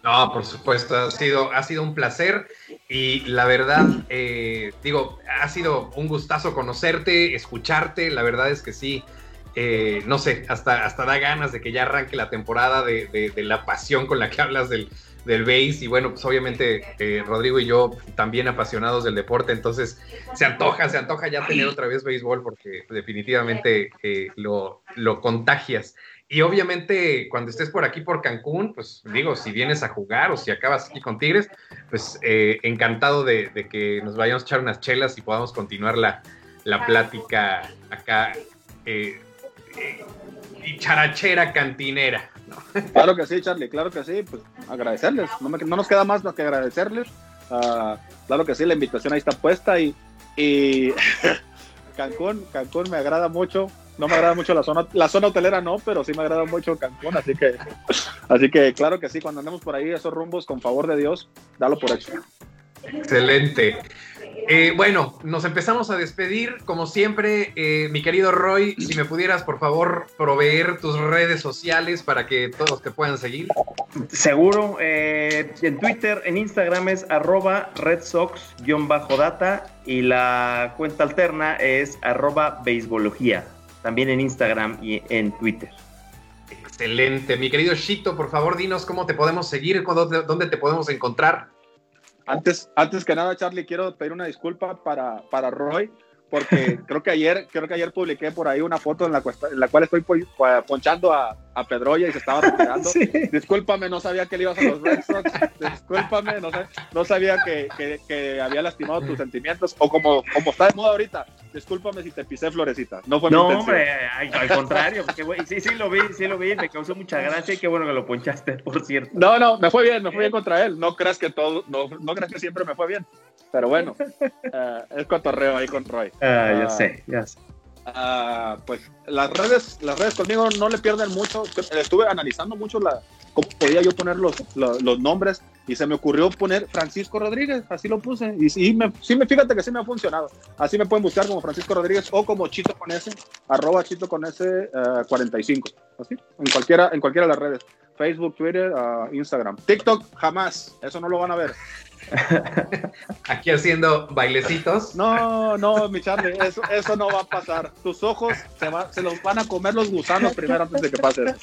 No, por supuesto, ha sido, ha sido un placer y la verdad, eh, digo, ha sido un gustazo conocerte, escucharte, la verdad es que sí, eh, no sé, hasta, hasta da ganas de que ya arranque la temporada de, la pasión con la que hablas del, del base y bueno, pues obviamente eh, Rodrigo y yo también apasionados del deporte, entonces se antoja, se antoja ya tener otra vez béisbol porque definitivamente eh, lo, lo contagias. Y obviamente cuando estés por aquí por Cancún, pues digo, si vienes a jugar o si acabas aquí con Tigres, pues eh, encantado de, que nos vayamos a echar unas chelas y podamos continuar la, la plática acá. Eh, y charachera cantinera. ¿no? Claro que sí, Charlie, claro que sí. Pues agradecerles. No, me, no nos queda más que agradecerles. Uh, claro que sí, la invitación ahí está puesta y, y Cancún, Cancún me agrada mucho no me agrada mucho la zona, la zona hotelera no, pero sí me agrada mucho Cancún, así que, así que claro que sí, cuando andemos por ahí esos rumbos, con favor de Dios, dalo por hecho. Excelente. Eh, bueno, nos empezamos a despedir. Como siempre, eh, mi querido Roy, si me pudieras, por favor, proveer tus redes sociales para que todos te puedan seguir. Seguro. Eh, en Twitter, en Instagram es arroba redsox-data y la cuenta alterna es arroba beisbología también en Instagram y en Twitter. Excelente. Mi querido Shito, por favor, dinos cómo te podemos seguir, dónde, dónde te podemos encontrar. Antes, antes que nada, Charlie, quiero pedir una disculpa para, para Roy, porque creo que ayer, creo que ayer publiqué por ahí una foto en la, en la cual estoy ponchando a, a Pedroya y se estaba retirando. Sí. Discúlpame, no sabía que le ibas a los Red Sox. Discúlpame, no, sé, no sabía que, que, que, había lastimado tus sentimientos. O como, como está de moda ahorita, discúlpame si te pisé florecita. No fue No, mi hombre, al, al contrario, porque güey, sí, sí lo vi, sí lo vi, me causó mucha gracia y qué bueno que lo ponchaste, por cierto. No, no, me fue bien, me fue bien contra él. No creas que todo, no, no creas que siempre me fue bien. Pero bueno, uh, es cotorreo ahí con Roy. Ah, uh, ya sé, ya sé. Uh, pues las redes, las redes conmigo no le pierden mucho. Estuve analizando mucho la, cómo podía yo poner los, los, nombres y se me ocurrió poner Francisco Rodríguez, así lo puse. Y sí, me, sí me, fíjate que sí me ha funcionado. Así me pueden buscar como Francisco Rodríguez o como Chito con S, arroba Chito con S uh, 45. Así, en cualquiera, en cualquiera de las redes. Facebook, Twitter, uh, Instagram. TikTok, jamás. Eso no lo van a ver. Aquí haciendo bailecitos. No, no, mi Charlie, eso, eso no va a pasar. Tus ojos se, va, se, los van a comer los gusanos primero antes de que pase.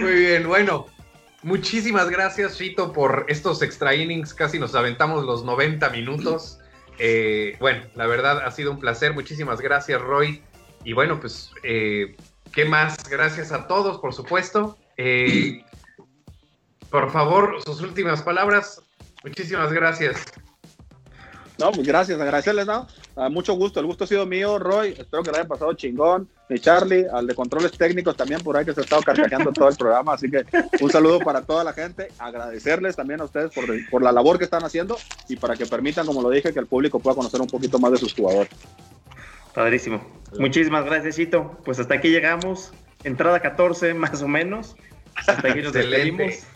Muy bien, bueno. Muchísimas gracias, Chito, por estos extra innings. Casi nos aventamos los 90 minutos. Eh, bueno, la verdad ha sido un placer. Muchísimas gracias, Roy. Y bueno, pues, eh, ¿qué más? Gracias a todos, por supuesto. Eh, por favor, sus últimas palabras. Muchísimas gracias. No, pues gracias, agradecerles, ¿no? Uh, mucho gusto, el gusto ha sido mío, Roy. Espero que lo haya pasado chingón. Mi Charlie, al de controles técnicos también por ahí que se ha estado carcajeando todo el programa. Así que un saludo para toda la gente. Agradecerles también a ustedes por, por la labor que están haciendo y para que permitan, como lo dije, que el público pueda conocer un poquito más de sus jugadores. Padrísimo. Muchísimas gracias, Chito. Pues hasta aquí llegamos. Entrada 14, más o menos. Hasta aquí nos despedimos.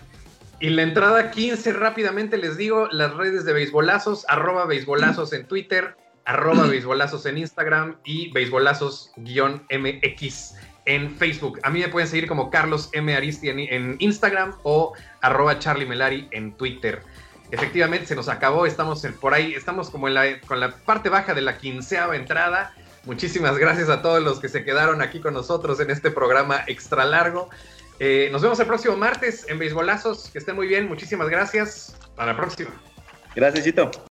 Y la entrada 15, rápidamente les digo, las redes de beisbolazos, arroba beisbolazos en Twitter, arroba beisbolazos en Instagram y beisbolazos-mx en Facebook. A mí me pueden seguir como Carlos M. Aristi en, en Instagram o arroba Charlie Melari en Twitter. Efectivamente, se nos acabó, estamos en, por ahí, estamos como en la, con la parte baja de la quinceava entrada. Muchísimas gracias a todos los que se quedaron aquí con nosotros en este programa extra largo. Eh, nos vemos el próximo martes en Beisbolazos. Que estén muy bien. Muchísimas gracias. Hasta la próxima. Gracias, Chito.